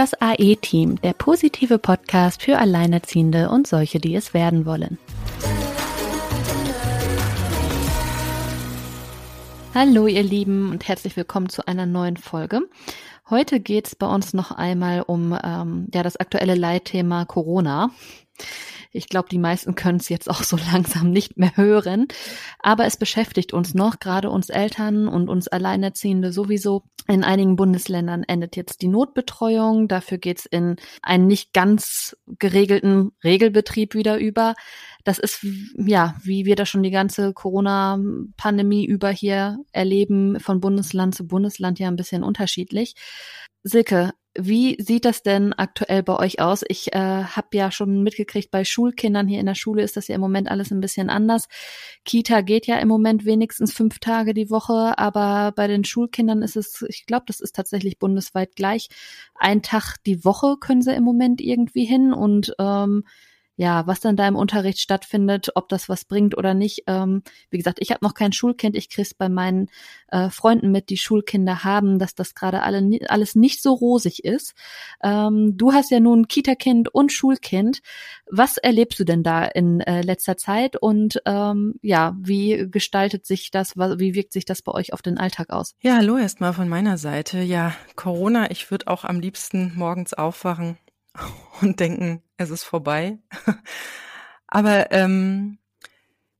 Das AE-Team, der positive Podcast für Alleinerziehende und solche, die es werden wollen. Hallo ihr Lieben und herzlich willkommen zu einer neuen Folge. Heute geht es bei uns noch einmal um ähm, ja, das aktuelle Leitthema Corona. Ich glaube, die meisten können es jetzt auch so langsam nicht mehr hören. Aber es beschäftigt uns noch, gerade uns Eltern und uns Alleinerziehende sowieso. In einigen Bundesländern endet jetzt die Notbetreuung. Dafür geht's in einen nicht ganz geregelten Regelbetrieb wieder über. Das ist, ja, wie wir das schon die ganze Corona-Pandemie über hier erleben, von Bundesland zu Bundesland ja ein bisschen unterschiedlich. Silke, wie sieht das denn aktuell bei euch aus? Ich äh, habe ja schon mitgekriegt, bei Schulkindern hier in der Schule ist das ja im Moment alles ein bisschen anders. Kita geht ja im Moment wenigstens fünf Tage die Woche, aber bei den Schulkindern ist es, ich glaube, das ist tatsächlich bundesweit gleich. Ein Tag die Woche können sie im Moment irgendwie hin und ähm, ja, was dann da im Unterricht stattfindet, ob das was bringt oder nicht. Ähm, wie gesagt, ich habe noch kein Schulkind. Ich krieg's bei meinen äh, Freunden mit, die Schulkinder haben, dass das gerade alle, alles nicht so rosig ist. Ähm, du hast ja nun Kita-Kind und Schulkind. Was erlebst du denn da in äh, letzter Zeit und ähm, ja, wie gestaltet sich das, wie wirkt sich das bei euch auf den Alltag aus? Ja, hallo erstmal von meiner Seite. Ja, Corona, ich würde auch am liebsten morgens aufwachen und denken, es ist vorbei. Aber ähm,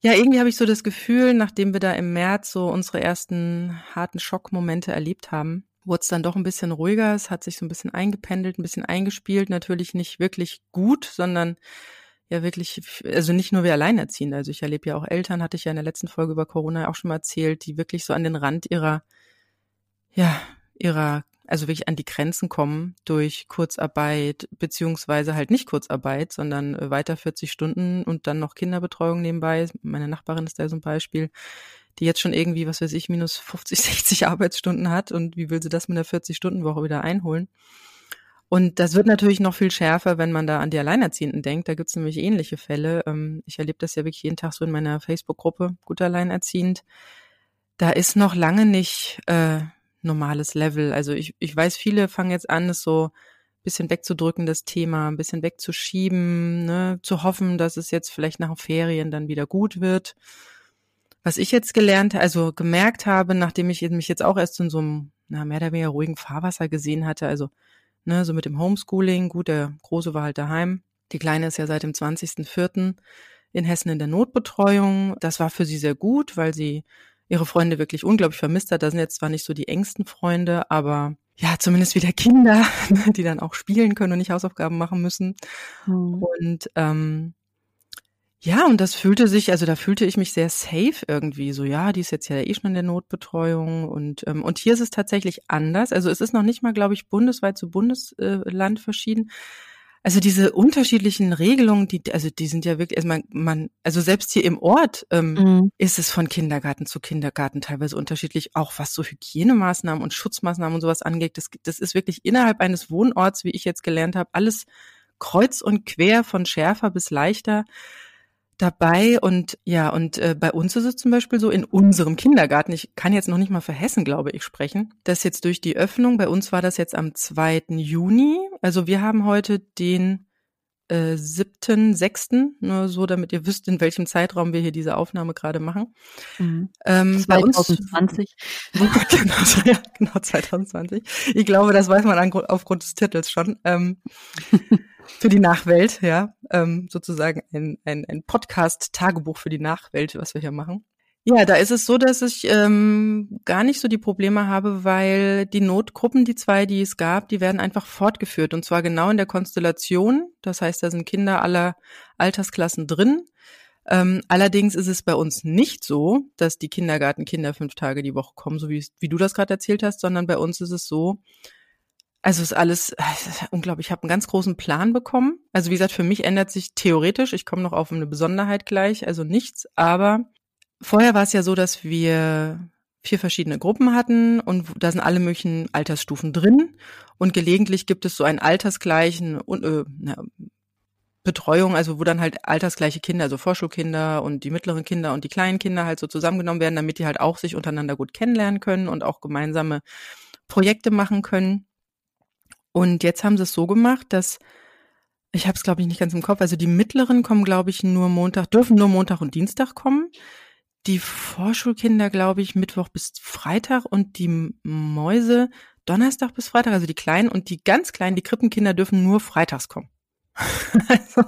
ja, irgendwie habe ich so das Gefühl, nachdem wir da im März so unsere ersten harten Schockmomente erlebt haben, wurde es dann doch ein bisschen ruhiger. Es hat sich so ein bisschen eingependelt, ein bisschen eingespielt. Natürlich nicht wirklich gut, sondern ja wirklich, also nicht nur wir Alleinerziehende. Also ich erlebe ja auch Eltern, hatte ich ja in der letzten Folge über Corona auch schon mal erzählt, die wirklich so an den Rand ihrer, ja, ihrer also wirklich an die Grenzen kommen durch Kurzarbeit, beziehungsweise halt nicht Kurzarbeit, sondern äh, weiter 40 Stunden und dann noch Kinderbetreuung nebenbei. Meine Nachbarin ist da so ein Beispiel, die jetzt schon irgendwie, was weiß ich, minus 50, 60 Arbeitsstunden hat und wie will sie das mit einer 40-Stunden-Woche wieder einholen? Und das wird natürlich noch viel schärfer, wenn man da an die Alleinerziehenden denkt. Da gibt's nämlich ähnliche Fälle. Ähm, ich erlebe das ja wirklich jeden Tag so in meiner Facebook-Gruppe, gut alleinerziehend. Da ist noch lange nicht äh, normales Level. Also ich, ich weiß, viele fangen jetzt an, es so ein bisschen wegzudrücken, das Thema, ein bisschen wegzuschieben, ne, zu hoffen, dass es jetzt vielleicht nach den Ferien dann wieder gut wird. Was ich jetzt gelernt, also gemerkt habe, nachdem ich mich jetzt auch erst in so einem, na, mehr oder weniger ruhigen Fahrwasser gesehen hatte, also, ne, so mit dem Homeschooling, gut, der Große war halt daheim. Die Kleine ist ja seit dem 20.04. in Hessen in der Notbetreuung. Das war für sie sehr gut, weil sie ihre Freunde wirklich unglaublich vermisst hat. Da sind jetzt zwar nicht so die engsten Freunde, aber ja, zumindest wieder Kinder, die dann auch spielen können und nicht Hausaufgaben machen müssen. Mhm. Und ähm, ja, und das fühlte sich, also da fühlte ich mich sehr safe irgendwie. So, ja, die ist jetzt ja eh schon in der Notbetreuung und ähm, und hier ist es tatsächlich anders. Also es ist noch nicht mal, glaube ich, bundesweit zu Bundesland verschieden. Also diese unterschiedlichen Regelungen, die, also die sind ja wirklich, also man, man also selbst hier im Ort ähm, mhm. ist es von Kindergarten zu Kindergarten teilweise unterschiedlich, auch was so Hygienemaßnahmen und Schutzmaßnahmen und sowas angeht. Das, das ist wirklich innerhalb eines Wohnorts, wie ich jetzt gelernt habe, alles kreuz und quer von schärfer bis leichter dabei und ja, und äh, bei uns ist es zum Beispiel so in unserem Kindergarten, ich kann jetzt noch nicht mal für Hessen, glaube ich, sprechen, dass jetzt durch die Öffnung, bei uns war das jetzt am 2. Juni, also wir haben heute den äh, 7.6., nur so damit ihr wisst, in welchem Zeitraum wir hier diese Aufnahme gerade machen. Mhm. Ähm, 2020. Bei uns, genau, ja, genau, 2020. Ich glaube, das weiß man an, aufgrund des Titels schon. Ähm, für die Nachwelt, ja, ähm, sozusagen ein, ein, ein Podcast-Tagebuch für die Nachwelt, was wir hier machen. Ja, da ist es so, dass ich ähm, gar nicht so die Probleme habe, weil die Notgruppen, die zwei, die es gab, die werden einfach fortgeführt und zwar genau in der Konstellation. Das heißt, da sind Kinder aller Altersklassen drin. Ähm, allerdings ist es bei uns nicht so, dass die Kindergartenkinder fünf Tage die Woche kommen, so wie, wie du das gerade erzählt hast, sondern bei uns ist es so, also ist alles unglaublich. Ich habe einen ganz großen Plan bekommen. Also wie gesagt, für mich ändert sich theoretisch, ich komme noch auf eine Besonderheit gleich, also nichts, aber vorher war es ja so, dass wir vier verschiedene Gruppen hatten und da sind alle möglichen Altersstufen drin und gelegentlich gibt es so einen altersgleichen äh, na, Betreuung, also wo dann halt altersgleiche Kinder, also Vorschulkinder und die mittleren Kinder und die kleinen Kinder halt so zusammengenommen werden, damit die halt auch sich untereinander gut kennenlernen können und auch gemeinsame Projekte machen können. Und jetzt haben sie es so gemacht, dass ich habe es glaube ich nicht ganz im Kopf. Also die mittleren kommen glaube ich nur Montag, dürfen nur Montag und Dienstag kommen. Die Vorschulkinder glaube ich Mittwoch bis Freitag und die Mäuse Donnerstag bis Freitag, also die kleinen und die ganz kleinen, die Krippenkinder dürfen nur freitags kommen. also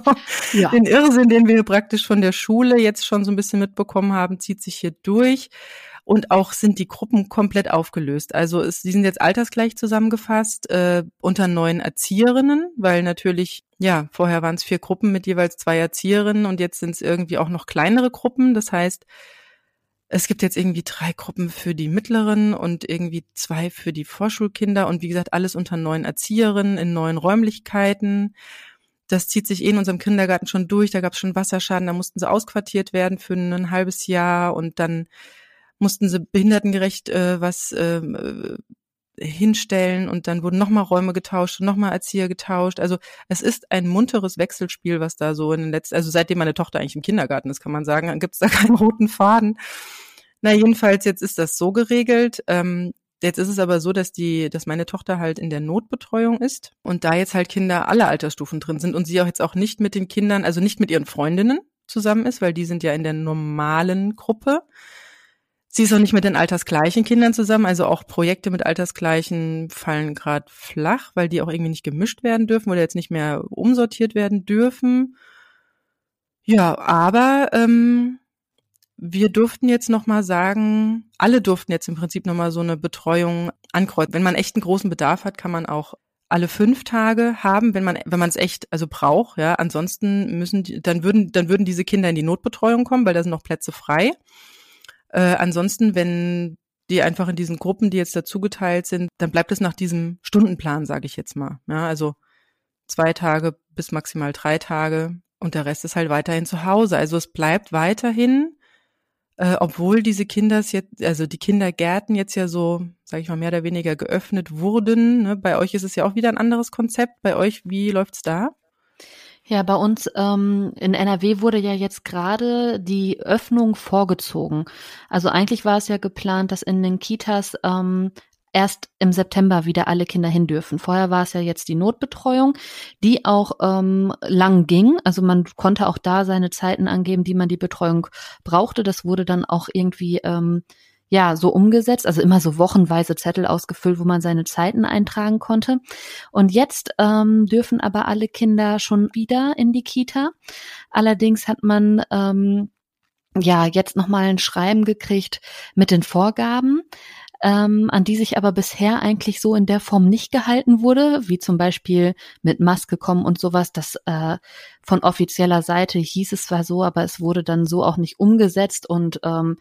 ja. den Irrsinn, den wir praktisch von der Schule jetzt schon so ein bisschen mitbekommen haben, zieht sich hier durch. Und auch sind die Gruppen komplett aufgelöst. Also es, die sind jetzt altersgleich zusammengefasst äh, unter neun Erzieherinnen, weil natürlich, ja, vorher waren es vier Gruppen mit jeweils zwei Erzieherinnen und jetzt sind es irgendwie auch noch kleinere Gruppen. Das heißt, es gibt jetzt irgendwie drei Gruppen für die mittleren und irgendwie zwei für die Vorschulkinder und wie gesagt, alles unter neuen Erzieherinnen in neuen Räumlichkeiten. Das zieht sich eh in unserem Kindergarten schon durch. Da gab es schon Wasserschaden, da mussten sie ausquartiert werden für ein halbes Jahr und dann mussten sie behindertengerecht äh, was äh, hinstellen und dann wurden nochmal Räume getauscht und nochmal Erzieher getauscht. Also es ist ein munteres Wechselspiel, was da so in den letzten, also seitdem meine Tochter eigentlich im Kindergarten ist, kann man sagen, gibt es da keinen roten Faden. Na, jedenfalls, jetzt ist das so geregelt. Ähm, Jetzt ist es aber so, dass die, dass meine Tochter halt in der Notbetreuung ist und da jetzt halt Kinder aller Altersstufen drin sind und sie auch jetzt auch nicht mit den Kindern, also nicht mit ihren Freundinnen zusammen ist, weil die sind ja in der normalen Gruppe. Sie ist auch nicht mit den altersgleichen Kindern zusammen, also auch Projekte mit altersgleichen fallen gerade flach, weil die auch irgendwie nicht gemischt werden dürfen oder jetzt nicht mehr umsortiert werden dürfen. Ja, aber ähm, wir durften jetzt noch mal sagen, alle durften jetzt im Prinzip noch mal so eine Betreuung ankreuzen. Wenn man echt einen großen Bedarf hat, kann man auch alle fünf Tage haben, wenn man wenn man es echt also braucht. Ja, ansonsten müssen die, dann würden dann würden diese Kinder in die Notbetreuung kommen, weil da sind noch Plätze frei. Äh, ansonsten, wenn die einfach in diesen Gruppen, die jetzt dazugeteilt sind, dann bleibt es nach diesem Stundenplan, sage ich jetzt mal. Ja, also zwei Tage bis maximal drei Tage und der Rest ist halt weiterhin zu Hause. Also es bleibt weiterhin, äh, obwohl diese Kinder jetzt, also die Kindergärten jetzt ja so, sage ich mal, mehr oder weniger geöffnet wurden. Ne? Bei euch ist es ja auch wieder ein anderes Konzept. Bei euch, wie läuft's da? Ja, bei uns ähm, in NRW wurde ja jetzt gerade die Öffnung vorgezogen. Also eigentlich war es ja geplant, dass in den Kitas ähm, erst im September wieder alle Kinder hin dürfen. Vorher war es ja jetzt die Notbetreuung, die auch ähm, lang ging. Also man konnte auch da seine Zeiten angeben, die man die Betreuung brauchte. Das wurde dann auch irgendwie ähm, ja so umgesetzt, also immer so wochenweise Zettel ausgefüllt, wo man seine Zeiten eintragen konnte. Und jetzt ähm, dürfen aber alle Kinder schon wieder in die Kita. Allerdings hat man ähm, ja jetzt noch mal ein Schreiben gekriegt mit den Vorgaben. Ähm, an die sich aber bisher eigentlich so in der Form nicht gehalten wurde, wie zum Beispiel mit Maske kommen und sowas. Das äh, von offizieller Seite hieß es zwar so, aber es wurde dann so auch nicht umgesetzt und ähm,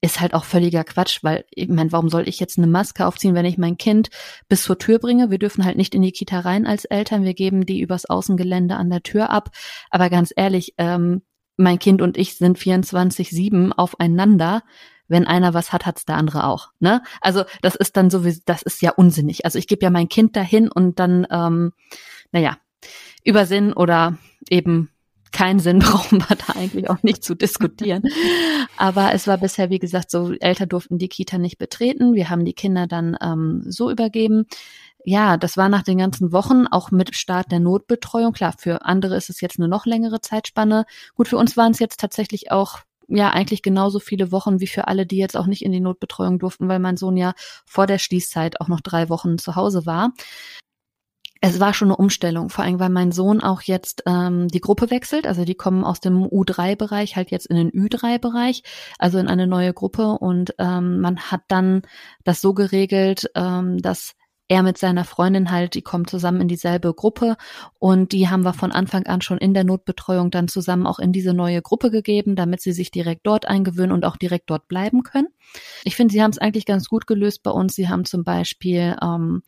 ist halt auch völliger Quatsch, weil ich meine, warum soll ich jetzt eine Maske aufziehen, wenn ich mein Kind bis zur Tür bringe? Wir dürfen halt nicht in die Kita rein als Eltern, wir geben die übers Außengelände an der Tür ab. Aber ganz ehrlich, ähm, mein Kind und ich sind 24-7 aufeinander. Wenn einer was hat, hat's der andere auch. Ne? Also das ist dann sowieso, das ist ja unsinnig. Also ich gebe ja mein Kind dahin und dann, ähm, naja, über Sinn oder eben keinen Sinn brauchen wir da eigentlich auch nicht zu diskutieren. Aber es war bisher, wie gesagt, so, Eltern durften die Kita nicht betreten. Wir haben die Kinder dann ähm, so übergeben. Ja, das war nach den ganzen Wochen auch mit Start der Notbetreuung. Klar, für andere ist es jetzt eine noch längere Zeitspanne. Gut, für uns waren es jetzt tatsächlich auch ja eigentlich genauso viele Wochen wie für alle, die jetzt auch nicht in die Notbetreuung durften, weil mein Sohn ja vor der Schließzeit auch noch drei Wochen zu Hause war es war schon eine Umstellung, vor allem weil mein Sohn auch jetzt ähm, die Gruppe wechselt. Also die kommen aus dem U3-Bereich halt jetzt in den Ü3-Bereich, also in eine neue Gruppe. Und ähm, man hat dann das so geregelt, ähm, dass er mit seiner Freundin halt, die kommen zusammen in dieselbe Gruppe und die haben wir von Anfang an schon in der Notbetreuung dann zusammen auch in diese neue Gruppe gegeben, damit sie sich direkt dort eingewöhnen und auch direkt dort bleiben können. Ich finde, sie haben es eigentlich ganz gut gelöst bei uns. Sie haben zum Beispiel ähm,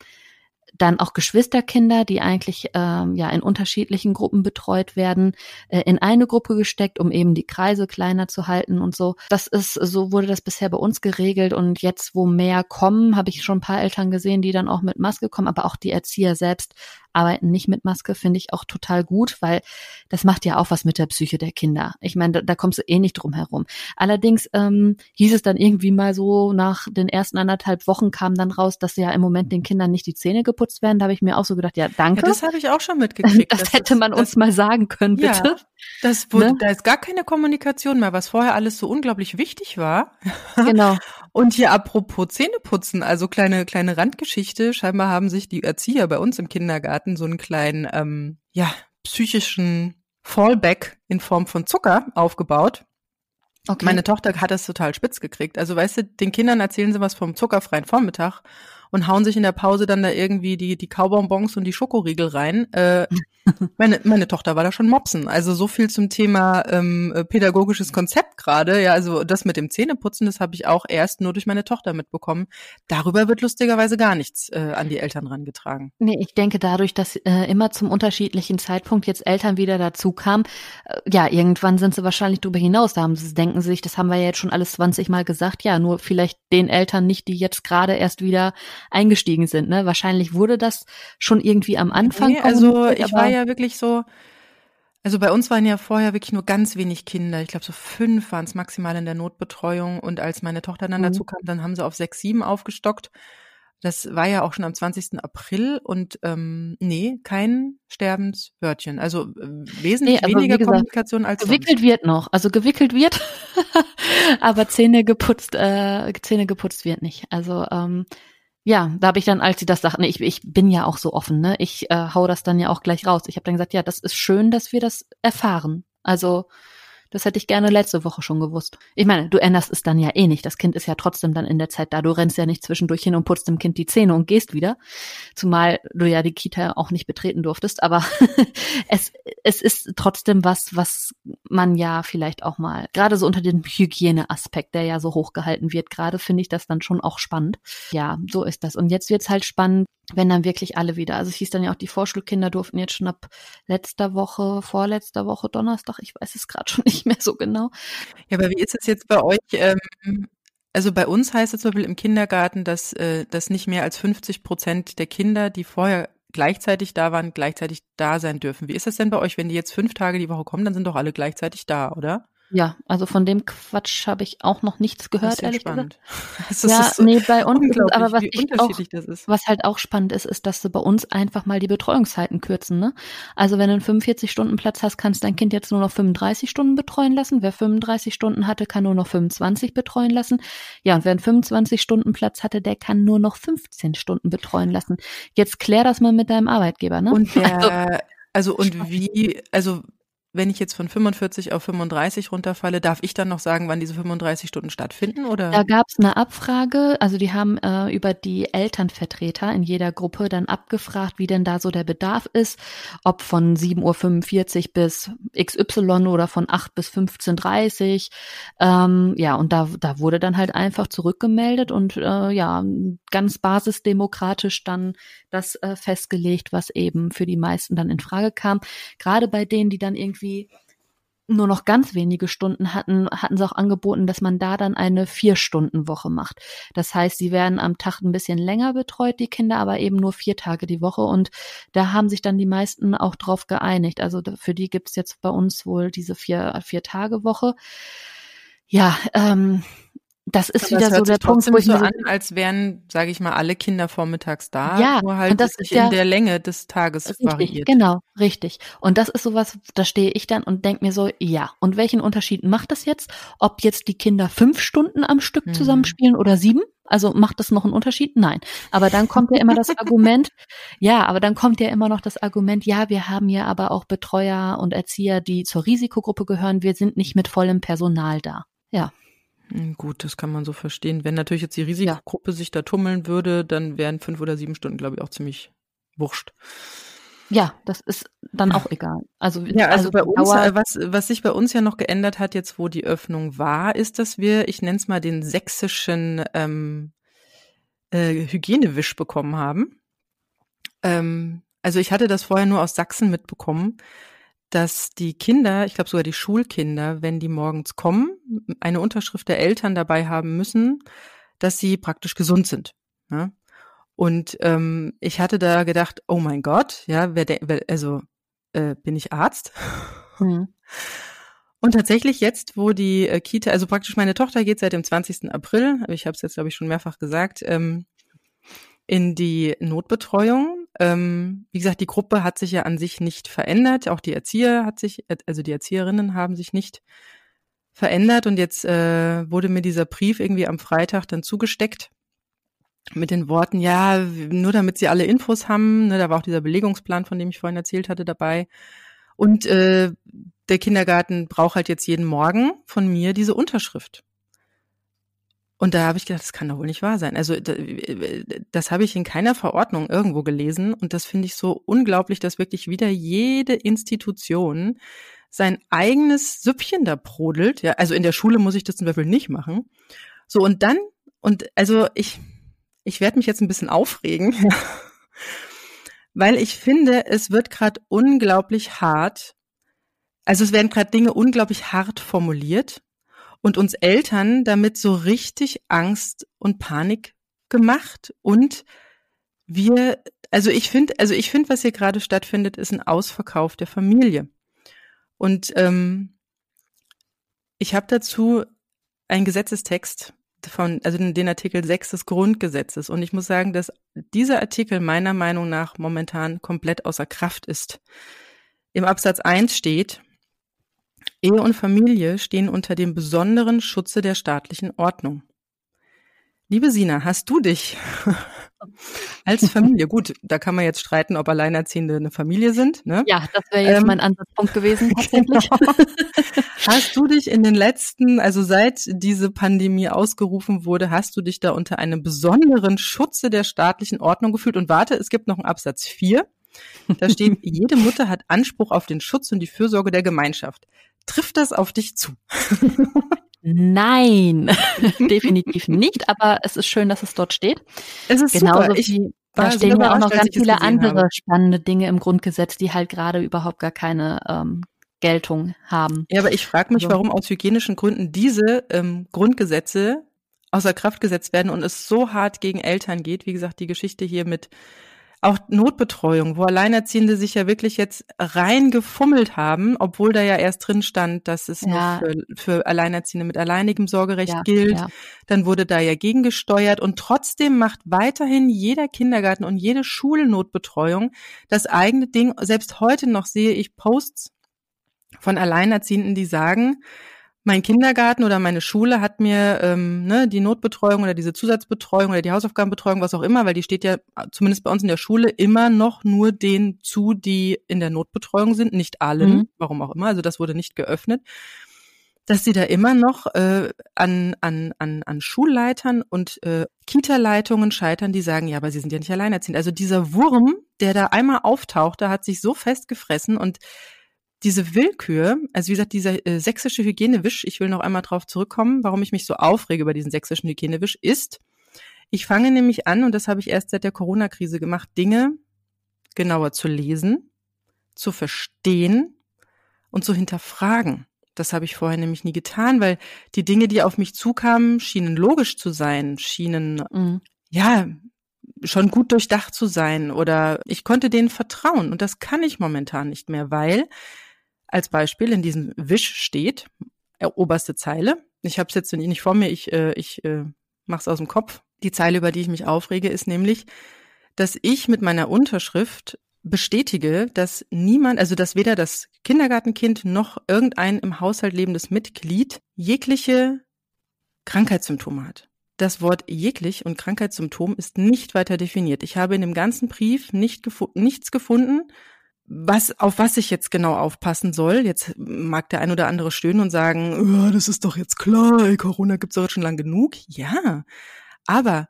dann auch Geschwisterkinder, die eigentlich ähm, ja in unterschiedlichen Gruppen betreut werden, äh, in eine Gruppe gesteckt, um eben die Kreise kleiner zu halten und so. Das ist, so wurde das bisher bei uns geregelt und jetzt, wo mehr kommen, habe ich schon ein paar Eltern gesehen, die dann auch mit Maske kommen, aber auch die Erzieher selbst arbeiten nicht mit Maske, finde ich auch total gut, weil das macht ja auch was mit der Psyche der Kinder. Ich meine, da, da kommst du eh nicht drum herum. Allerdings ähm, hieß es dann irgendwie mal so, nach den ersten anderthalb Wochen kam dann raus, dass ja im Moment den Kindern nicht die Zähne geputzt werden. Da habe ich mir auch so gedacht, ja, danke. Ja, das habe ich auch schon mitgekriegt. Das, das hätte man uns mal sagen können, bitte. Ja, das wurde, ne? da ist gar keine Kommunikation mehr, was vorher alles so unglaublich wichtig war. Genau. Und hier apropos Zähneputzen, also kleine kleine Randgeschichte. Scheinbar haben sich die Erzieher bei uns im Kindergarten so einen kleinen, ähm, ja, psychischen Fallback in Form von Zucker aufgebaut. Okay. Meine Tochter hat das total spitz gekriegt. Also weißt du, den Kindern erzählen sie was vom zuckerfreien Vormittag und hauen sich in der Pause dann da irgendwie die, die Kaubonbons und die Schokoriegel rein. Äh, meine, meine Tochter war da schon mopsen. Also so viel zum Thema ähm, äh, pädagogisches Konzept gerade. Ja, also das mit dem Zähneputzen, das habe ich auch erst nur durch meine Tochter mitbekommen. Darüber wird lustigerweise gar nichts äh, an die Eltern rangetragen. Nee, ich denke dadurch, dass äh, immer zum unterschiedlichen Zeitpunkt jetzt Eltern wieder dazu kamen, äh, ja, irgendwann sind sie wahrscheinlich darüber hinaus. Da haben sie, denken sich, das haben wir ja jetzt schon alles 20 Mal gesagt, ja, nur vielleicht den Eltern nicht, die jetzt gerade erst wieder eingestiegen sind. Ne? Wahrscheinlich wurde das schon irgendwie am Anfang. Nee, also ich war ja wirklich so, also bei uns waren ja vorher wirklich nur ganz wenig Kinder. Ich glaube, so fünf waren es maximal in der Notbetreuung. Und als meine Tochter dann mhm. dazu kam, dann haben sie auf sechs, sieben aufgestockt. Das war ja auch schon am 20. April und ähm, nee, kein Sterbenswörtchen. Also äh, wesentlich nee, also, weniger gesagt, Kommunikation als gewickelt sonst. wird noch, also gewickelt wird, aber Zähne geputzt, äh, Zähne geputzt wird nicht. Also ähm, ja, da habe ich dann, als sie das sagten, ich, ich bin ja auch so offen, ne? Ich äh, hau das dann ja auch gleich raus. Ich habe dann gesagt, ja, das ist schön, dass wir das erfahren. Also das hätte ich gerne letzte Woche schon gewusst. Ich meine, du änderst es dann ja eh nicht. Das Kind ist ja trotzdem dann in der Zeit da. Du rennst ja nicht zwischendurch hin und putzt dem Kind die Zähne und gehst wieder. Zumal du ja die Kita auch nicht betreten durftest. Aber es, es ist trotzdem was, was man ja vielleicht auch mal, gerade so unter dem Hygieneaspekt, der ja so hochgehalten wird, gerade finde ich das dann schon auch spannend. Ja, so ist das. Und jetzt wird's halt spannend, wenn dann wirklich alle wieder. Also es hieß dann ja auch, die Vorschulkinder durften jetzt schon ab letzter Woche, vorletzter Woche Donnerstag, ich weiß es gerade schon nicht mehr so genau. Ja, aber wie ist es jetzt bei euch? Ähm, also bei uns heißt es zum Beispiel im Kindergarten, dass, äh, dass nicht mehr als 50 Prozent der Kinder, die vorher gleichzeitig da waren, gleichzeitig da sein dürfen. Wie ist das denn bei euch, wenn die jetzt fünf Tage die Woche kommen, dann sind doch alle gleichzeitig da, oder? Ja, also von dem Quatsch habe ich auch noch nichts gehört, das ehrlich spannend. gesagt. ja, so nee, bei uns ist aber was, ich auch, was halt auch spannend ist, ist, dass sie bei uns einfach mal die Betreuungszeiten kürzen. Ne? Also wenn du einen 45-Stunden-Platz hast, kannst dein Kind jetzt nur noch 35 Stunden betreuen lassen. Wer 35 Stunden hatte, kann nur noch 25 betreuen lassen. Ja, und wer einen 25-Stunden-Platz hatte, der kann nur noch 15 Stunden betreuen lassen. Jetzt klär das mal mit deinem Arbeitgeber, ne? Und der, also, also und wie, also wenn ich jetzt von 45 auf 35 runterfalle, darf ich dann noch sagen, wann diese 35 Stunden stattfinden? Oder? Da gab es eine Abfrage, also die haben äh, über die Elternvertreter in jeder Gruppe dann abgefragt, wie denn da so der Bedarf ist, ob von 7.45 Uhr bis XY oder von 8 bis 15.30 Uhr. Ähm, ja, und da, da wurde dann halt einfach zurückgemeldet und äh, ja, ganz basisdemokratisch dann das äh, festgelegt, was eben für die meisten dann in Frage kam. Gerade bei denen, die dann irgendwie irgendwie nur noch ganz wenige Stunden hatten, hatten sie auch angeboten, dass man da dann eine Vier-Stunden-Woche macht. Das heißt, sie werden am Tag ein bisschen länger betreut, die Kinder, aber eben nur vier Tage die Woche. Und da haben sich dann die meisten auch drauf geeinigt. Also für die gibt's jetzt bei uns wohl diese vier, vier. Ja, ähm, das ist wieder so der Punkt, wo ich so an, als wären, sage ich mal, alle Kinder vormittags da, ja, nur halt das sich in der Länge des Tages richtig, variiert. Genau, richtig. Und das ist sowas, da stehe ich dann und denke mir so, ja. Und welchen Unterschied macht das jetzt, ob jetzt die Kinder fünf Stunden am Stück mhm. zusammenspielen oder sieben? Also macht das noch einen Unterschied? Nein. Aber dann kommt ja immer das Argument, ja, aber dann kommt ja immer noch das Argument, ja, wir haben ja aber auch Betreuer und Erzieher, die zur Risikogruppe gehören. Wir sind nicht mit vollem Personal da. Ja. Hm, gut, das kann man so verstehen. Wenn natürlich jetzt die Risikogruppe ja. sich da tummeln würde, dann wären fünf oder sieben Stunden, glaube ich, auch ziemlich wurscht. Ja, das ist dann auch egal. Also, ja, also, also bei uns, was, was sich bei uns ja noch geändert hat, jetzt wo die Öffnung war, ist, dass wir, ich nenne es mal den sächsischen ähm, äh, Hygienewisch bekommen haben. Ähm, also ich hatte das vorher nur aus Sachsen mitbekommen dass die Kinder, ich glaube sogar die Schulkinder, wenn die morgens kommen, eine Unterschrift der Eltern dabei haben müssen, dass sie praktisch gesund sind. Ja? Und ähm, ich hatte da gedacht, oh mein Gott, ja, wer, wer also äh, bin ich Arzt? Mhm. Und tatsächlich jetzt, wo die äh, Kita, also praktisch meine Tochter geht seit dem 20. April, ich habe es jetzt glaube ich schon mehrfach gesagt, ähm, in die Notbetreuung. Ähm, wie gesagt, die Gruppe hat sich ja an sich nicht verändert. Auch die Erzieher hat sich, also die Erzieherinnen haben sich nicht verändert. Und jetzt äh, wurde mir dieser Brief irgendwie am Freitag dann zugesteckt mit den Worten, ja, nur damit sie alle Infos haben. Ne, da war auch dieser Belegungsplan, von dem ich vorhin erzählt hatte, dabei. Und äh, der Kindergarten braucht halt jetzt jeden Morgen von mir diese Unterschrift. Und da habe ich gedacht, das kann doch wohl nicht wahr sein. Also das habe ich in keiner Verordnung irgendwo gelesen und das finde ich so unglaublich, dass wirklich wieder jede Institution sein eigenes Süppchen da brodelt. Ja, also in der Schule muss ich das zum Beispiel nicht machen. So und dann und also ich ich werde mich jetzt ein bisschen aufregen, weil ich finde, es wird gerade unglaublich hart. Also es werden gerade Dinge unglaublich hart formuliert und uns Eltern damit so richtig Angst und Panik gemacht und wir, also ich finde, also ich finde, was hier gerade stattfindet, ist ein Ausverkauf der Familie. Und ähm, ich habe dazu einen Gesetzestext von, also den Artikel 6 des Grundgesetzes. Und ich muss sagen, dass dieser Artikel meiner Meinung nach momentan komplett außer Kraft ist. Im Absatz 1 steht, Ehe und Familie stehen unter dem besonderen Schutze der staatlichen Ordnung. Liebe Sina, hast du dich als Familie, gut, da kann man jetzt streiten, ob Alleinerziehende eine Familie sind. Ne? Ja, das wäre jetzt ähm, mein Ansatzpunkt gewesen tatsächlich. Genau. Hast du dich in den letzten, also seit diese Pandemie ausgerufen wurde, hast du dich da unter einem besonderen Schutze der staatlichen Ordnung gefühlt? Und warte, es gibt noch einen Absatz 4. Da steht, jede Mutter hat Anspruch auf den Schutz und die Fürsorge der Gemeinschaft. Trifft das auf dich zu? Nein, definitiv nicht, aber es ist schön, dass es dort steht. Es ist Genauso super. wie da stehen ja auch noch ganz viele andere habe. spannende Dinge im Grundgesetz, die halt gerade überhaupt gar keine ähm, Geltung haben. Ja, aber ich frage mich, also, warum aus hygienischen Gründen diese ähm, Grundgesetze außer Kraft gesetzt werden und es so hart gegen Eltern geht. Wie gesagt, die Geschichte hier mit auch Notbetreuung, wo Alleinerziehende sich ja wirklich jetzt reingefummelt haben, obwohl da ja erst drin stand, dass es ja. nur für, für Alleinerziehende mit alleinigem Sorgerecht ja, gilt. Ja. Dann wurde da ja gegengesteuert und trotzdem macht weiterhin jeder Kindergarten und jede Schulnotbetreuung das eigene Ding. Selbst heute noch sehe ich Posts von Alleinerziehenden, die sagen, mein Kindergarten oder meine Schule hat mir ähm, ne, die Notbetreuung oder diese Zusatzbetreuung oder die Hausaufgabenbetreuung, was auch immer, weil die steht ja zumindest bei uns in der Schule immer noch nur denen zu, die in der Notbetreuung sind, nicht allen, mhm. warum auch immer. Also das wurde nicht geöffnet, dass sie da immer noch äh, an, an, an, an Schulleitern und äh, Kita-Leitungen scheitern, die sagen, ja, aber sie sind ja nicht alleinerziehend. Also dieser Wurm, der da einmal auftaucht, da hat sich so festgefressen und diese Willkür, also wie gesagt, dieser äh, sächsische Hygienewisch, ich will noch einmal drauf zurückkommen, warum ich mich so aufrege über diesen sächsischen Hygienewisch, ist, ich fange nämlich an, und das habe ich erst seit der Corona-Krise gemacht, Dinge genauer zu lesen, zu verstehen und zu hinterfragen. Das habe ich vorher nämlich nie getan, weil die Dinge, die auf mich zukamen, schienen logisch zu sein, schienen, mhm. ja, schon gut durchdacht zu sein oder ich konnte denen vertrauen und das kann ich momentan nicht mehr, weil als Beispiel in diesem Wisch steht, äh, oberste Zeile. Ich habe es jetzt nicht vor mir, ich, äh, ich äh, mache es aus dem Kopf. Die Zeile, über die ich mich aufrege, ist nämlich, dass ich mit meiner Unterschrift bestätige, dass niemand, also dass weder das Kindergartenkind noch irgendein im Haushalt lebendes Mitglied jegliche Krankheitssymptome hat. Das Wort jeglich und Krankheitssymptom ist nicht weiter definiert. Ich habe in dem ganzen Brief nicht gefu nichts gefunden, was, auf was ich jetzt genau aufpassen soll. Jetzt mag der ein oder andere stöhnen und sagen, oh, das ist doch jetzt klar, ey, Corona gibt's doch schon lang genug. Ja, aber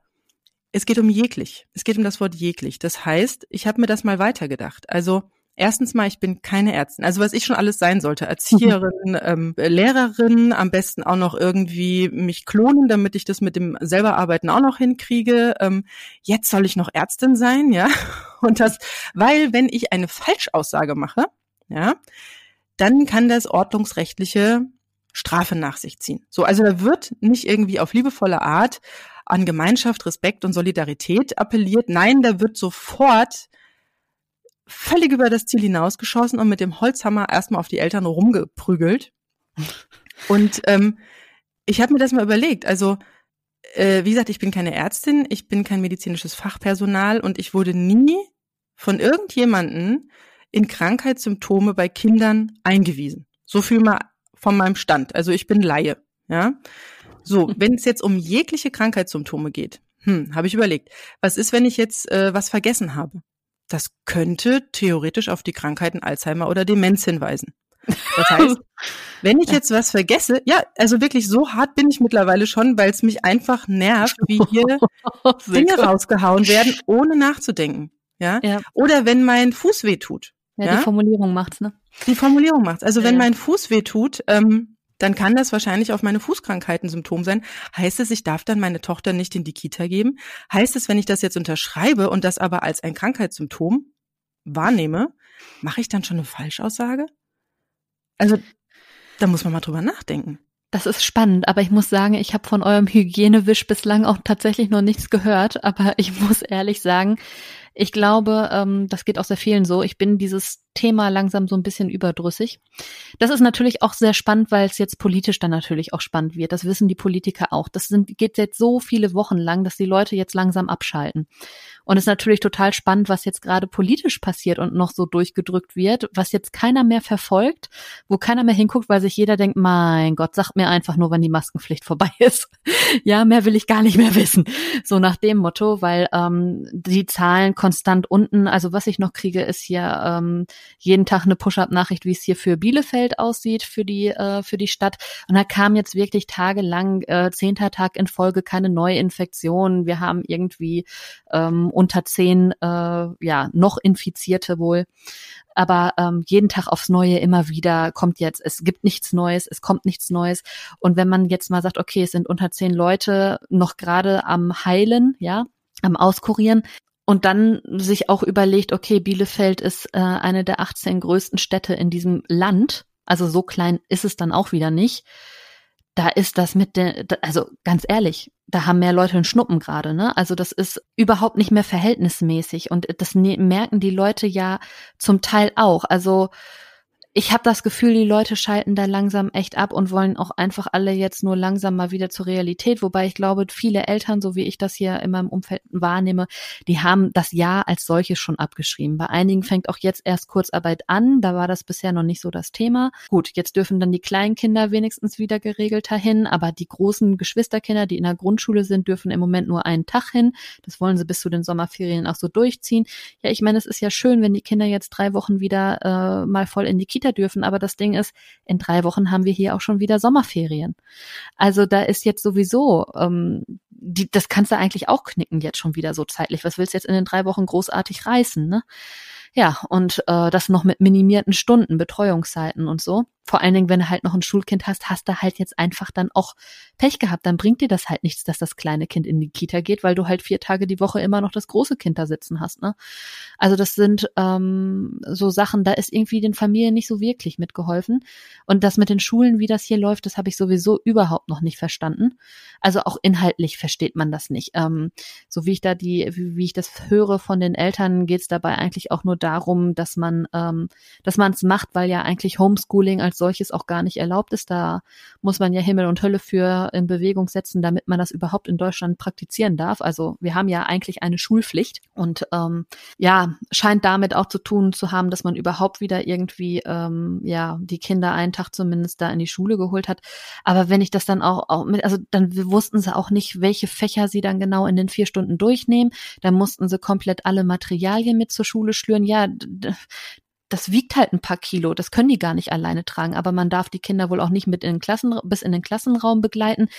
es geht um jeglich. Es geht um das Wort jeglich. Das heißt, ich habe mir das mal weitergedacht. Also Erstens mal, ich bin keine Ärztin. Also was ich schon alles sein sollte, Erzieherin, ähm, Lehrerin, am besten auch noch irgendwie mich klonen, damit ich das mit dem selber arbeiten auch noch hinkriege. Ähm, jetzt soll ich noch Ärztin sein, ja. Und das, weil wenn ich eine Falschaussage mache, ja, dann kann das ordnungsrechtliche Strafe nach sich ziehen. So, also da wird nicht irgendwie auf liebevolle Art an Gemeinschaft, Respekt und Solidarität appelliert. Nein, da wird sofort völlig über das Ziel hinausgeschossen und mit dem Holzhammer erstmal auf die Eltern rumgeprügelt. Und ähm, ich habe mir das mal überlegt. Also äh, wie gesagt, ich bin keine Ärztin, ich bin kein medizinisches Fachpersonal und ich wurde nie von irgendjemanden in Krankheitssymptome bei Kindern eingewiesen. So viel mal von meinem Stand. Also ich bin Laie, ja. So, wenn es jetzt um jegliche Krankheitssymptome geht, hm, habe ich überlegt, was ist, wenn ich jetzt äh, was vergessen habe? Das könnte theoretisch auf die Krankheiten Alzheimer oder Demenz hinweisen. Das heißt, wenn ich jetzt was vergesse, ja, also wirklich so hart bin ich mittlerweile schon, weil es mich einfach nervt, wie hier Dinge rausgehauen werden, ohne nachzudenken. Ja? ja. Oder wenn mein Fuß weh tut. Ja, ja, die Formulierung macht's, ne? Die Formulierung macht's. Also wenn mein Fuß weh tut, ähm, dann kann das wahrscheinlich auf meine Fußkrankheiten Symptom sein. Heißt es, ich darf dann meine Tochter nicht in die Kita geben? Heißt es, wenn ich das jetzt unterschreibe und das aber als ein Krankheitssymptom wahrnehme, mache ich dann schon eine Falschaussage? Also da muss man mal drüber nachdenken. Das ist spannend, aber ich muss sagen, ich habe von eurem Hygienewisch bislang auch tatsächlich noch nichts gehört. Aber ich muss ehrlich sagen, ich glaube, ähm, das geht auch sehr vielen so. Ich bin dieses Thema langsam so ein bisschen überdrüssig. Das ist natürlich auch sehr spannend, weil es jetzt politisch dann natürlich auch spannend wird. Das wissen die Politiker auch. Das sind, geht jetzt so viele Wochen lang, dass die Leute jetzt langsam abschalten. Und es ist natürlich total spannend, was jetzt gerade politisch passiert und noch so durchgedrückt wird, was jetzt keiner mehr verfolgt, wo keiner mehr hinguckt, weil sich jeder denkt, mein Gott, sagt mir einfach nur, wenn die Maskenpflicht vorbei ist. ja, mehr will ich gar nicht mehr wissen. So nach dem Motto, weil ähm, die Zahlen konstant unten, also was ich noch kriege, ist hier ähm, jeden Tag eine Push-up-Nachricht, wie es hier für Bielefeld aussieht, für die, äh, für die Stadt. Und da kam jetzt wirklich tagelang, äh, zehnter Tag in Folge keine Neuinfektion. Wir haben irgendwie ähm, unter zehn, äh, ja, noch Infizierte wohl. Aber ähm, jeden Tag aufs Neue immer wieder kommt jetzt, es gibt nichts Neues, es kommt nichts Neues. Und wenn man jetzt mal sagt, okay, es sind unter zehn Leute noch gerade am Heilen, ja, am Auskurieren, und dann sich auch überlegt, okay, Bielefeld ist äh, eine der 18 größten Städte in diesem Land, also so klein ist es dann auch wieder nicht. Da ist das mit der, also ganz ehrlich, da haben mehr Leute einen Schnuppen gerade, ne? Also das ist überhaupt nicht mehr verhältnismäßig und das ne, merken die Leute ja zum Teil auch. Also ich habe das Gefühl, die Leute schalten da langsam echt ab und wollen auch einfach alle jetzt nur langsam mal wieder zur Realität. Wobei ich glaube, viele Eltern, so wie ich das hier in meinem Umfeld wahrnehme, die haben das Jahr als solches schon abgeschrieben. Bei einigen fängt auch jetzt erst Kurzarbeit an. Da war das bisher noch nicht so das Thema. Gut, jetzt dürfen dann die kleinen Kinder wenigstens wieder geregelter hin, aber die großen Geschwisterkinder, die in der Grundschule sind, dürfen im Moment nur einen Tag hin. Das wollen sie bis zu den Sommerferien auch so durchziehen. Ja, ich meine, es ist ja schön, wenn die Kinder jetzt drei Wochen wieder äh, mal voll in die Kita Kita dürfen. Aber das Ding ist, in drei Wochen haben wir hier auch schon wieder Sommerferien. Also da ist jetzt sowieso, ähm, die, das kannst du eigentlich auch knicken jetzt schon wieder so zeitlich. Was willst du jetzt in den drei Wochen großartig reißen, ne? Ja, und äh, das noch mit minimierten Stunden, Betreuungszeiten und so vor allen Dingen, wenn du halt noch ein Schulkind hast, hast du halt jetzt einfach dann auch Pech gehabt. Dann bringt dir das halt nichts, dass das kleine Kind in die Kita geht, weil du halt vier Tage die Woche immer noch das große Kind da sitzen hast. Ne? Also das sind ähm, so Sachen, da ist irgendwie den Familien nicht so wirklich mitgeholfen. Und das mit den Schulen, wie das hier läuft, das habe ich sowieso überhaupt noch nicht verstanden. Also auch inhaltlich versteht man das nicht. Ähm, so wie ich da die, wie, wie ich das höre von den Eltern, geht es dabei eigentlich auch nur darum, dass man, ähm, dass man es macht, weil ja eigentlich Homeschooling als solches auch gar nicht erlaubt ist. Da muss man ja Himmel und Hölle für in Bewegung setzen, damit man das überhaupt in Deutschland praktizieren darf. Also wir haben ja eigentlich eine Schulpflicht und ähm, ja, scheint damit auch zu tun zu haben, dass man überhaupt wieder irgendwie ähm, ja die Kinder einen Tag zumindest da in die Schule geholt hat. Aber wenn ich das dann auch, auch mit, also dann wussten sie auch nicht, welche Fächer sie dann genau in den vier Stunden durchnehmen. Dann mussten sie komplett alle Materialien mit zur Schule schlüren. Ja, das wiegt halt ein paar Kilo, das können die gar nicht alleine tragen, aber man darf die Kinder wohl auch nicht mit in den Klassen, bis in den Klassenraum begleiten.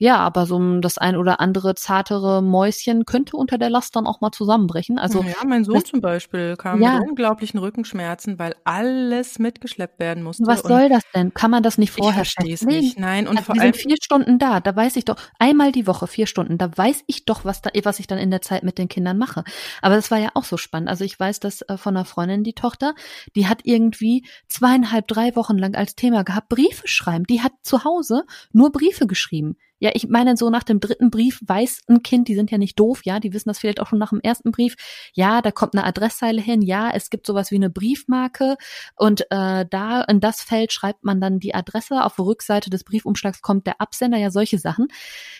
Ja, aber so das ein oder andere zartere Mäuschen könnte unter der Last dann auch mal zusammenbrechen. Also ja, mein Sohn das, zum Beispiel kam ja. mit unglaublichen Rückenschmerzen, weil alles mitgeschleppt werden musste. Was soll das denn? Kann man das nicht vorher ich verstehe es nicht. Nein, und also vor allem sind vier Stunden da. Da weiß ich doch einmal die Woche vier Stunden. Da weiß ich doch, was da, was ich dann in der Zeit mit den Kindern mache. Aber das war ja auch so spannend. Also ich weiß, dass äh, von einer Freundin die Tochter, die hat irgendwie zweieinhalb, drei Wochen lang als Thema gehabt Briefe schreiben. Die hat zu Hause nur Briefe geschrieben Ja, ich meine, so nach dem dritten Brief weiß ein Kind, die sind ja nicht doof, ja, die wissen das vielleicht auch schon nach dem ersten Brief. Ja, da kommt eine Adresszeile hin, ja, es gibt sowas wie eine Briefmarke und äh, da in das Feld schreibt man dann die Adresse. Auf der Rückseite des Briefumschlags kommt der Absender, ja, solche Sachen.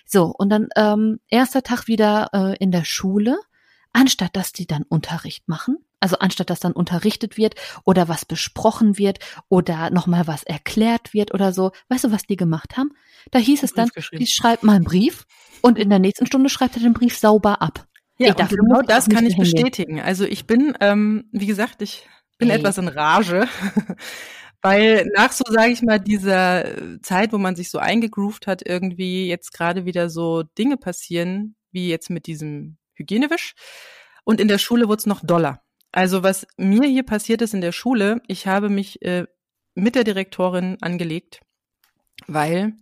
So, und dann ähm, erster Tag wieder äh, in der Schule, anstatt dass die dann Unterricht machen, also anstatt dass dann unterrichtet wird oder was besprochen wird oder nochmal was erklärt wird oder so. Weißt du, was die gemacht haben? Da hieß es dann, ich schreibe mal einen Brief und in der nächsten Stunde schreibt er den Brief sauber ab. Ja, Ey, genau das kann ich bestätigen. Also ich bin, ähm, wie gesagt, ich bin Ey. etwas in Rage. Weil nach so, sage ich mal, dieser Zeit, wo man sich so eingegroovt hat, irgendwie jetzt gerade wieder so Dinge passieren, wie jetzt mit diesem Hygienewisch. Und in der Schule wurde es noch doller. Also was mir hier passiert ist in der Schule, ich habe mich äh, mit der Direktorin angelegt, weil,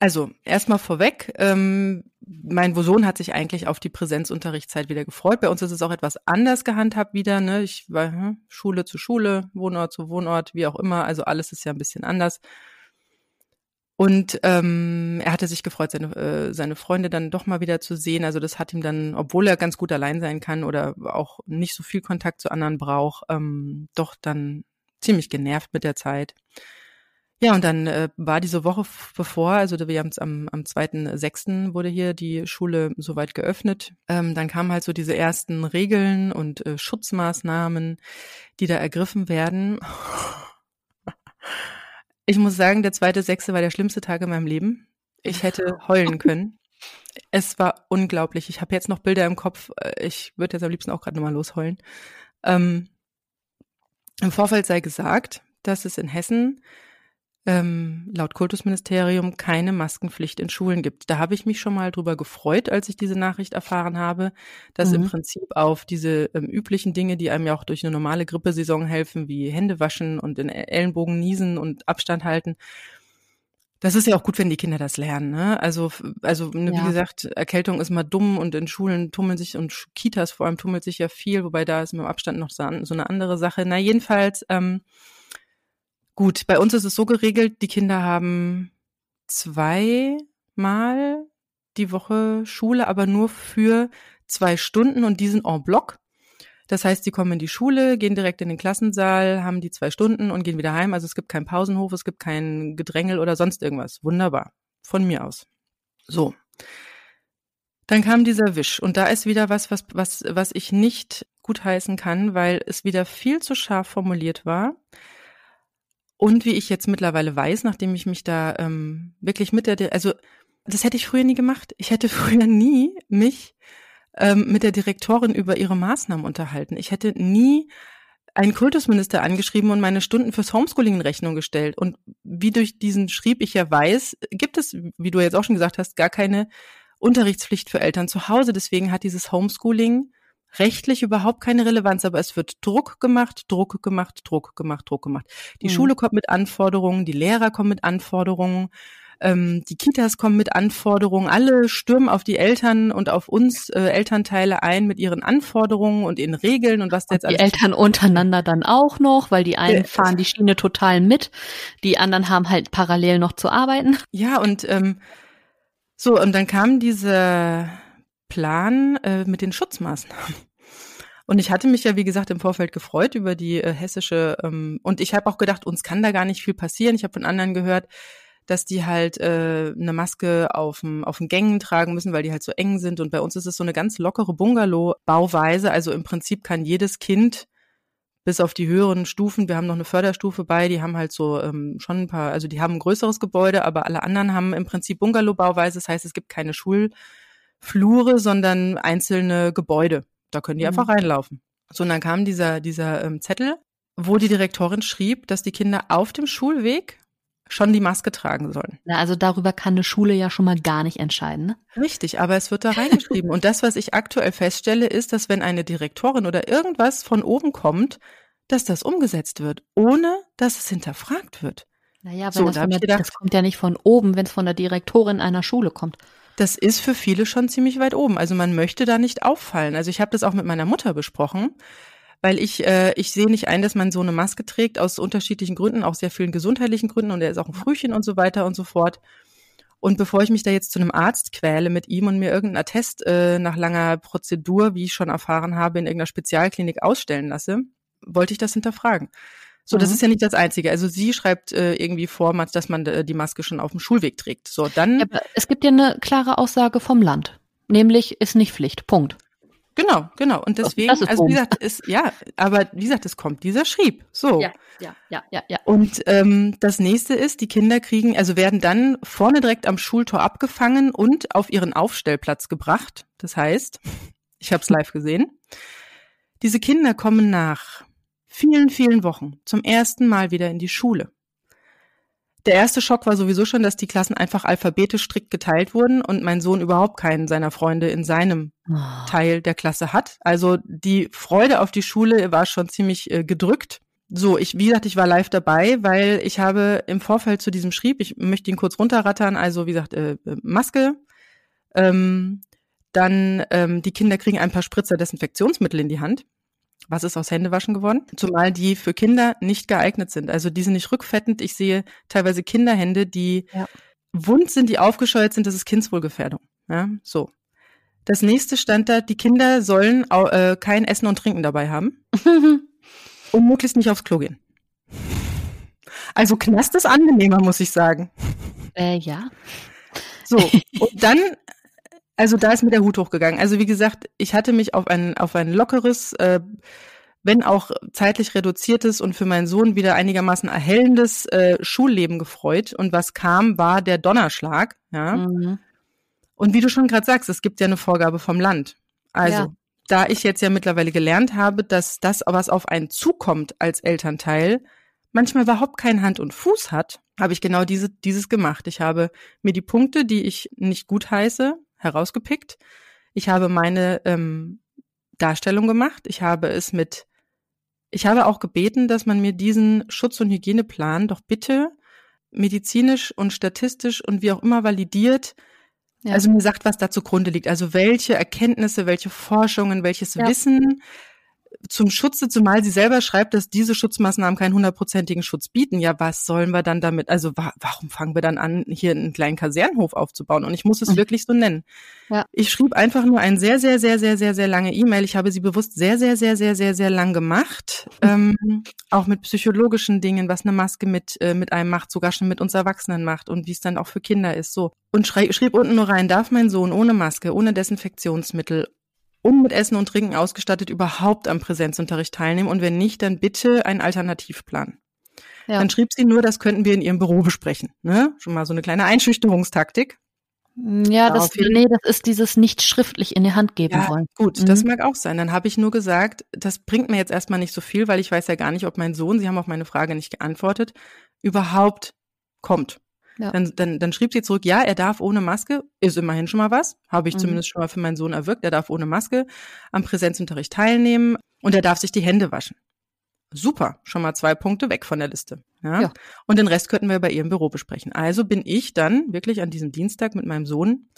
also erstmal vorweg, ähm, mein Sohn hat sich eigentlich auf die Präsenzunterrichtszeit wieder gefreut. Bei uns ist es auch etwas anders gehandhabt wieder. Ne? Ich war hm, Schule zu Schule, Wohnort zu Wohnort, wie auch immer. Also alles ist ja ein bisschen anders. Und ähm, er hatte sich gefreut, seine, äh, seine Freunde dann doch mal wieder zu sehen. Also das hat ihm dann, obwohl er ganz gut allein sein kann oder auch nicht so viel Kontakt zu anderen braucht, ähm, doch dann ziemlich genervt mit der Zeit. Ja, und dann äh, war diese Woche bevor, also wir haben es am, am 2.6. wurde hier die Schule soweit geöffnet. Ähm, dann kamen halt so diese ersten Regeln und äh, Schutzmaßnahmen, die da ergriffen werden. Ich muss sagen, der zweite Sechste war der schlimmste Tag in meinem Leben. Ich hätte heulen können. Es war unglaublich. Ich habe jetzt noch Bilder im Kopf. Äh, ich würde jetzt am liebsten auch gerade nochmal losheulen. Ähm, Im Vorfeld sei gesagt, dass es in Hessen ähm, laut Kultusministerium keine Maskenpflicht in Schulen gibt. Da habe ich mich schon mal drüber gefreut, als ich diese Nachricht erfahren habe, dass mhm. im Prinzip auf diese ähm, üblichen Dinge, die einem ja auch durch eine normale Grippesaison helfen, wie Hände waschen und in Ellenbogen niesen und Abstand halten, das ist ja auch gut, wenn die Kinder das lernen. Ne? Also, also ne, ja. wie gesagt, Erkältung ist mal dumm und in Schulen tummeln sich und Kitas vor allem tummelt sich ja viel, wobei da ist mit dem Abstand noch so, so eine andere Sache. Na jedenfalls ähm, Gut, bei uns ist es so geregelt, die Kinder haben zweimal die Woche Schule, aber nur für zwei Stunden und die sind en bloc. Das heißt, sie kommen in die Schule, gehen direkt in den Klassensaal, haben die zwei Stunden und gehen wieder heim. Also es gibt keinen Pausenhof, es gibt kein Gedrängel oder sonst irgendwas. Wunderbar. Von mir aus. So. Dann kam dieser Wisch und da ist wieder was, was, was, was ich nicht gutheißen kann, weil es wieder viel zu scharf formuliert war. Und wie ich jetzt mittlerweile weiß, nachdem ich mich da ähm, wirklich mit der, also das hätte ich früher nie gemacht. Ich hätte früher nie mich ähm, mit der Direktorin über ihre Maßnahmen unterhalten. Ich hätte nie einen Kultusminister angeschrieben und meine Stunden fürs Homeschooling in Rechnung gestellt. Und wie durch diesen Schrieb ich ja weiß, gibt es, wie du jetzt auch schon gesagt hast, gar keine Unterrichtspflicht für Eltern zu Hause. Deswegen hat dieses Homeschooling rechtlich überhaupt keine Relevanz, aber es wird Druck gemacht, Druck gemacht, Druck gemacht, Druck gemacht. Die mhm. Schule kommt mit Anforderungen, die Lehrer kommen mit Anforderungen, ähm, die Kitas kommen mit Anforderungen, alle stürmen auf die Eltern und auf uns äh, Elternteile ein mit ihren Anforderungen und ihren Regeln und was da jetzt alles. Die Eltern untereinander dann auch noch, weil die einen äh, fahren die Schiene total mit, die anderen haben halt parallel noch zu arbeiten. Ja, und ähm, so, und dann kam diese Plan äh, mit den Schutzmaßnahmen. Und ich hatte mich ja, wie gesagt, im Vorfeld gefreut über die äh, hessische, ähm, und ich habe auch gedacht, uns kann da gar nicht viel passieren. Ich habe von anderen gehört, dass die halt äh, eine Maske auf dem Gängen tragen müssen, weil die halt so eng sind. Und bei uns ist es so eine ganz lockere Bungalow-Bauweise. Also im Prinzip kann jedes Kind bis auf die höheren Stufen, wir haben noch eine Förderstufe bei, die haben halt so ähm, schon ein paar, also die haben ein größeres Gebäude, aber alle anderen haben im Prinzip Bungalow-Bauweise. Das heißt, es gibt keine Schul Flure, sondern einzelne Gebäude. Da können die mhm. einfach reinlaufen. So, und dann kam dieser, dieser ähm, Zettel, wo die Direktorin schrieb, dass die Kinder auf dem Schulweg schon die Maske tragen sollen. Ja, also darüber kann eine Schule ja schon mal gar nicht entscheiden. Ne? Richtig, aber es wird da reingeschrieben. und das, was ich aktuell feststelle, ist, dass wenn eine Direktorin oder irgendwas von oben kommt, dass das umgesetzt wird, ohne dass es hinterfragt wird. Naja, wenn so, das, da der, gedacht, das kommt ja nicht von oben, wenn es von der Direktorin einer Schule kommt das ist für viele schon ziemlich weit oben. Also man möchte da nicht auffallen. Also ich habe das auch mit meiner Mutter besprochen, weil ich äh, ich sehe nicht ein, dass man so eine Maske trägt aus unterschiedlichen Gründen, auch sehr vielen gesundheitlichen Gründen und er ist auch ein Frühchen und so weiter und so fort. Und bevor ich mich da jetzt zu einem Arzt quäle mit ihm und mir irgendeinen Attest äh, nach langer Prozedur, wie ich schon erfahren habe, in irgendeiner Spezialklinik ausstellen lasse, wollte ich das hinterfragen. So, mhm. das ist ja nicht das Einzige. Also sie schreibt äh, irgendwie vor, dass man äh, die Maske schon auf dem Schulweg trägt. So, dann. Ja, es gibt ja eine klare Aussage vom Land. Nämlich ist nicht Pflicht. Punkt. Genau, genau. Und deswegen, also wie gesagt, ist, ja, aber wie gesagt, es kommt dieser Schrieb. So. Ja, ja, ja, ja, ja. Und ähm, das nächste ist, die Kinder kriegen, also werden dann vorne direkt am Schultor abgefangen und auf ihren Aufstellplatz gebracht. Das heißt, ich habe es live gesehen. Diese Kinder kommen nach vielen, vielen Wochen zum ersten Mal wieder in die Schule. Der erste Schock war sowieso schon, dass die Klassen einfach alphabetisch strikt geteilt wurden und mein Sohn überhaupt keinen seiner Freunde in seinem oh. Teil der Klasse hat. Also die Freude auf die Schule war schon ziemlich äh, gedrückt. So, ich, wie gesagt, ich war live dabei, weil ich habe im Vorfeld zu diesem schrieb, ich möchte ihn kurz runterrattern, also wie gesagt, äh, äh Maske, ähm, dann ähm, die Kinder kriegen ein paar Spritzer Desinfektionsmittel in die Hand was ist aus Händewaschen geworden? Zumal die für Kinder nicht geeignet sind. Also die sind nicht rückfettend. Ich sehe teilweise Kinderhände, die ja. wund sind, die aufgescheuert sind. Das ist Kindswohlgefährdung. Ja, so. Das nächste stand da, die Kinder sollen äh, kein Essen und Trinken dabei haben und möglichst nicht aufs Klo gehen. Also Knast ist angenehmer, muss ich sagen. Äh, ja. So, und dann also da ist mir der Hut hochgegangen. Also wie gesagt, ich hatte mich auf ein, auf ein lockeres, äh, wenn auch zeitlich reduziertes und für meinen Sohn wieder einigermaßen erhellendes äh, Schulleben gefreut. Und was kam, war der Donnerschlag. Ja. Mhm. Und wie du schon gerade sagst, es gibt ja eine Vorgabe vom Land. Also ja. da ich jetzt ja mittlerweile gelernt habe, dass das, was auf einen zukommt als Elternteil, manchmal überhaupt keinen Hand und Fuß hat, habe ich genau diese, dieses gemacht. Ich habe mir die Punkte, die ich nicht gut heiße, herausgepickt. Ich habe meine ähm, Darstellung gemacht. Ich habe es mit, ich habe auch gebeten, dass man mir diesen Schutz- und Hygieneplan doch bitte medizinisch und statistisch und wie auch immer validiert, ja. also mir sagt, was da zugrunde liegt. Also welche Erkenntnisse, welche Forschungen, welches ja. Wissen zum Schutze, zumal sie selber schreibt, dass diese Schutzmaßnahmen keinen hundertprozentigen Schutz bieten. Ja, was sollen wir dann damit? Also wa warum fangen wir dann an, hier einen kleinen Kasernenhof aufzubauen? Und ich muss es mhm. wirklich so nennen. Ja. Ich schrieb einfach nur ein sehr, sehr, sehr, sehr, sehr, sehr lange E-Mail. Ich habe sie bewusst sehr, sehr, sehr, sehr, sehr, sehr lang gemacht. Mhm. Ähm, auch mit psychologischen Dingen, was eine Maske mit, äh, mit einem macht, sogar schon mit uns Erwachsenen macht und wie es dann auch für Kinder ist. So. Und schrieb unten nur rein, darf mein Sohn ohne Maske, ohne Desinfektionsmittel, und mit Essen und Trinken ausgestattet überhaupt am Präsenzunterricht teilnehmen und wenn nicht, dann bitte einen Alternativplan. Ja. Dann schrieb sie nur, das könnten wir in ihrem Büro besprechen. Ne? Schon mal so eine kleine Einschüchterungstaktik. Ja, das, nee, das ist dieses nicht schriftlich in die Hand geben ja, wollen. Gut, mhm. das mag auch sein. Dann habe ich nur gesagt, das bringt mir jetzt erstmal nicht so viel, weil ich weiß ja gar nicht, ob mein Sohn, Sie haben auf meine Frage nicht geantwortet, überhaupt kommt. Ja. Dann, dann, dann schrieb sie zurück, ja, er darf ohne Maske, ist immerhin schon mal was, habe ich mhm. zumindest schon mal für meinen Sohn erwirkt, er darf ohne Maske am Präsenzunterricht teilnehmen und er darf sich die Hände waschen. Super, schon mal zwei Punkte weg von der Liste. Ja? ja. Und den Rest könnten wir bei ihr im Büro besprechen. Also bin ich dann wirklich an diesem Dienstag mit meinem Sohn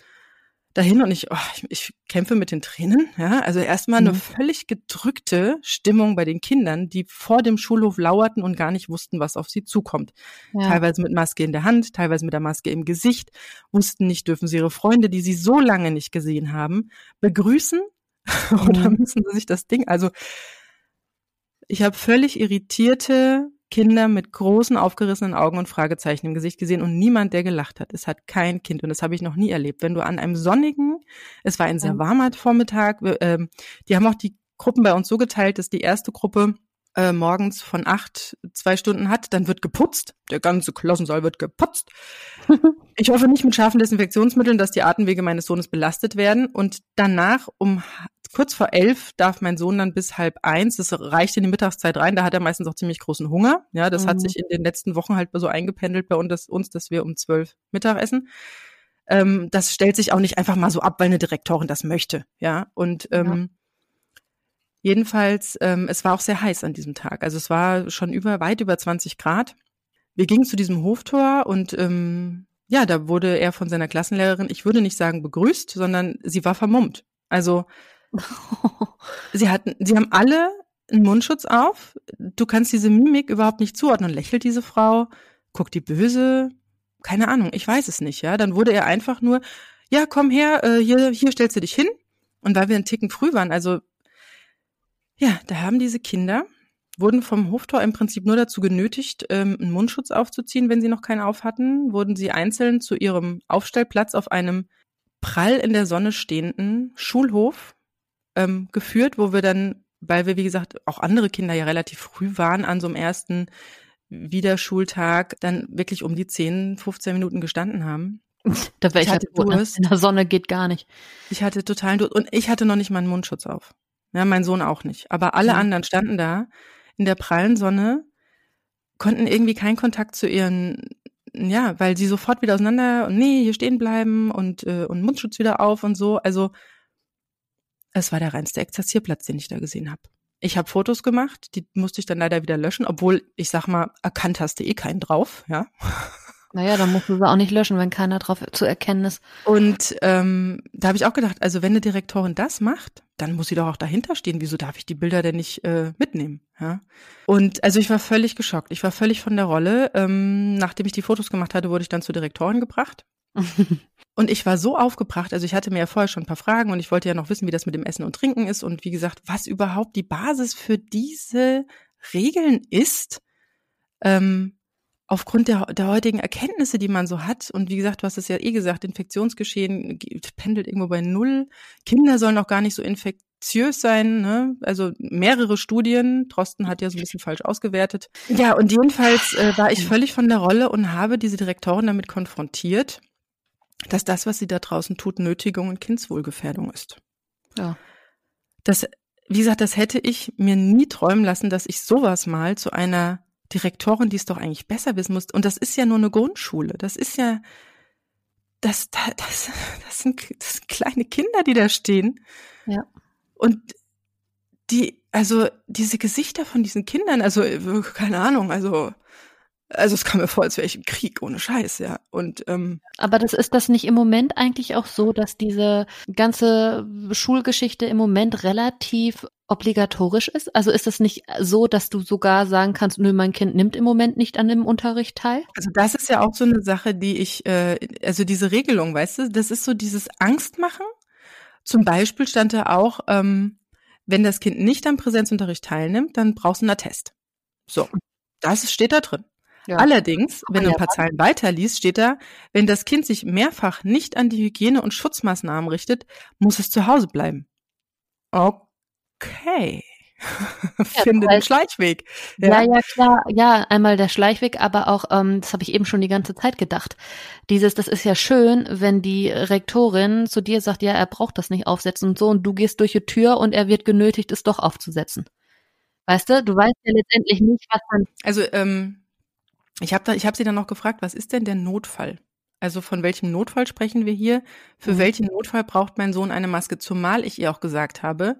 dahin und ich, oh, ich, ich kämpfe mit den Tränen. Ja, also erstmal mhm. eine völlig gedrückte Stimmung bei den Kindern, die vor dem Schulhof lauerten und gar nicht wussten, was auf sie zukommt. Ja. Teilweise mit Maske in der Hand, teilweise mit der Maske im Gesicht, wussten nicht, dürfen sie ihre Freunde, die sie so lange nicht gesehen haben, begrüßen mhm. oder müssen sie sich das Ding, also ich habe völlig irritierte Kinder mit großen aufgerissenen Augen und Fragezeichen im Gesicht gesehen und niemand, der gelacht hat. Es hat kein Kind und das habe ich noch nie erlebt. Wenn du an einem sonnigen, es war ein sehr warmer Vormittag, äh, die haben auch die Gruppen bei uns so geteilt, dass die erste Gruppe äh, morgens von acht zwei Stunden hat, dann wird geputzt. Der ganze Klassensaal wird geputzt. ich hoffe nicht mit scharfen Desinfektionsmitteln, dass die Atemwege meines Sohnes belastet werden. Und danach um kurz vor elf darf mein Sohn dann bis halb eins, das reicht in die Mittagszeit rein, da hat er meistens auch ziemlich großen Hunger. Ja, das mhm. hat sich in den letzten Wochen halt so eingependelt bei uns, uns dass wir um zwölf Mittag essen. Ähm, das stellt sich auch nicht einfach mal so ab, weil eine Direktorin das möchte. Ja, und ähm, ja. jedenfalls, ähm, es war auch sehr heiß an diesem Tag. Also es war schon über, weit über 20 Grad. Wir gingen zu diesem Hoftor und ähm, ja, da wurde er von seiner Klassenlehrerin, ich würde nicht sagen begrüßt, sondern sie war vermummt. Also sie hatten, sie haben alle einen Mundschutz auf. Du kannst diese Mimik überhaupt nicht zuordnen. Lächelt diese Frau? Guckt die böse? keine Ahnung, ich weiß es nicht, ja. Dann wurde er einfach nur, ja, komm her, äh, hier, hier stellst du dich hin. Und weil wir einen Ticken früh waren, also ja, da haben diese Kinder, wurden vom Hoftor im Prinzip nur dazu genötigt, ähm, einen Mundschutz aufzuziehen, wenn sie noch keinen auf hatten, wurden sie einzeln zu ihrem Aufstellplatz auf einem prall in der Sonne stehenden Schulhof ähm, geführt, wo wir dann, weil wir, wie gesagt, auch andere Kinder ja relativ früh waren an so einem ersten Wiederschultag, dann wirklich um die 10, 15 Minuten gestanden haben. Da wäre ich, ich hatte halt Durst. In der Sonne geht gar nicht. Ich hatte totalen Durst. Und ich hatte noch nicht mal einen Mundschutz auf. Ja, mein Sohn auch nicht. Aber alle mhm. anderen standen da in der prallen Sonne, konnten irgendwie keinen Kontakt zu ihren, ja, weil sie sofort wieder auseinander und nee, hier stehen bleiben und, äh, und Mundschutz wieder auf und so. Also es war der reinste Exerzierplatz, den ich da gesehen habe. Ich habe Fotos gemacht, die musste ich dann leider wieder löschen, obwohl ich sag mal, erkannt hast du eh keinen drauf, ja. Naja, dann musst du sie auch nicht löschen, wenn keiner drauf zu erkennen ist. Und ähm, da habe ich auch gedacht, also wenn eine Direktorin das macht, dann muss sie doch auch dahinter stehen. Wieso darf ich die Bilder denn nicht äh, mitnehmen? Ja? Und also ich war völlig geschockt. Ich war völlig von der Rolle. Ähm, nachdem ich die Fotos gemacht hatte, wurde ich dann zur Direktorin gebracht. und ich war so aufgebracht, also ich hatte mir ja vorher schon ein paar Fragen und ich wollte ja noch wissen, wie das mit dem Essen und Trinken ist und wie gesagt, was überhaupt die Basis für diese Regeln ist. Ähm, aufgrund der, der heutigen Erkenntnisse, die man so hat, und wie gesagt, du hast es ja eh gesagt, Infektionsgeschehen pendelt irgendwo bei null. Kinder sollen auch gar nicht so infektiös sein, ne? Also mehrere Studien. Drosten hat ja so ein bisschen falsch ausgewertet. Ja, und jedenfalls äh, war ich völlig von der Rolle und habe diese Direktorin damit konfrontiert, dass das, was sie da draußen tut, Nötigung und Kindswohlgefährdung ist. Ja. Das, wie gesagt, das hätte ich mir nie träumen lassen, dass ich sowas mal zu einer Direktorin, die es doch eigentlich besser wissen muss. Und das ist ja nur eine Grundschule. Das ist ja, das, das, das, sind, das sind kleine Kinder, die da stehen. Ja. Und die, also diese Gesichter von diesen Kindern, also keine Ahnung, also also es kam mir vor, als wäre ich im Krieg, ohne Scheiß, ja. Und ähm, aber das ist das nicht im Moment eigentlich auch so, dass diese ganze Schulgeschichte im Moment relativ obligatorisch ist? Also ist es nicht so, dass du sogar sagen kannst, nö, mein Kind nimmt im Moment nicht an dem Unterricht teil? Also das ist ja auch so eine Sache, die ich, äh, also diese Regelung, weißt du, das ist so dieses Angstmachen. Zum Beispiel stand da auch, ähm, wenn das Kind nicht am Präsenzunterricht teilnimmt, dann brauchst du einen Attest. So, das steht da drin. Ja. Allerdings, wenn du ein paar Zeilen weiterliest, steht da, wenn das Kind sich mehrfach nicht an die Hygiene- und Schutzmaßnahmen richtet, muss es zu Hause bleiben. Okay. Finde den Schleichweg. Ja. ja. ja, klar. Ja, einmal der Schleichweg, aber auch, ähm, das habe ich eben schon die ganze Zeit gedacht. Dieses, das ist ja schön, wenn die Rektorin zu dir sagt, ja, er braucht das nicht aufsetzen und so, und du gehst durch die Tür und er wird genötigt, es doch aufzusetzen. Weißt du, du weißt ja letztendlich nicht, was dann. Also, ähm, ich habe da, ich habe sie dann noch gefragt, was ist denn der Notfall? Also von welchem Notfall sprechen wir hier? Für mhm. welchen Notfall braucht mein Sohn eine Maske? Zumal ich ihr auch gesagt habe,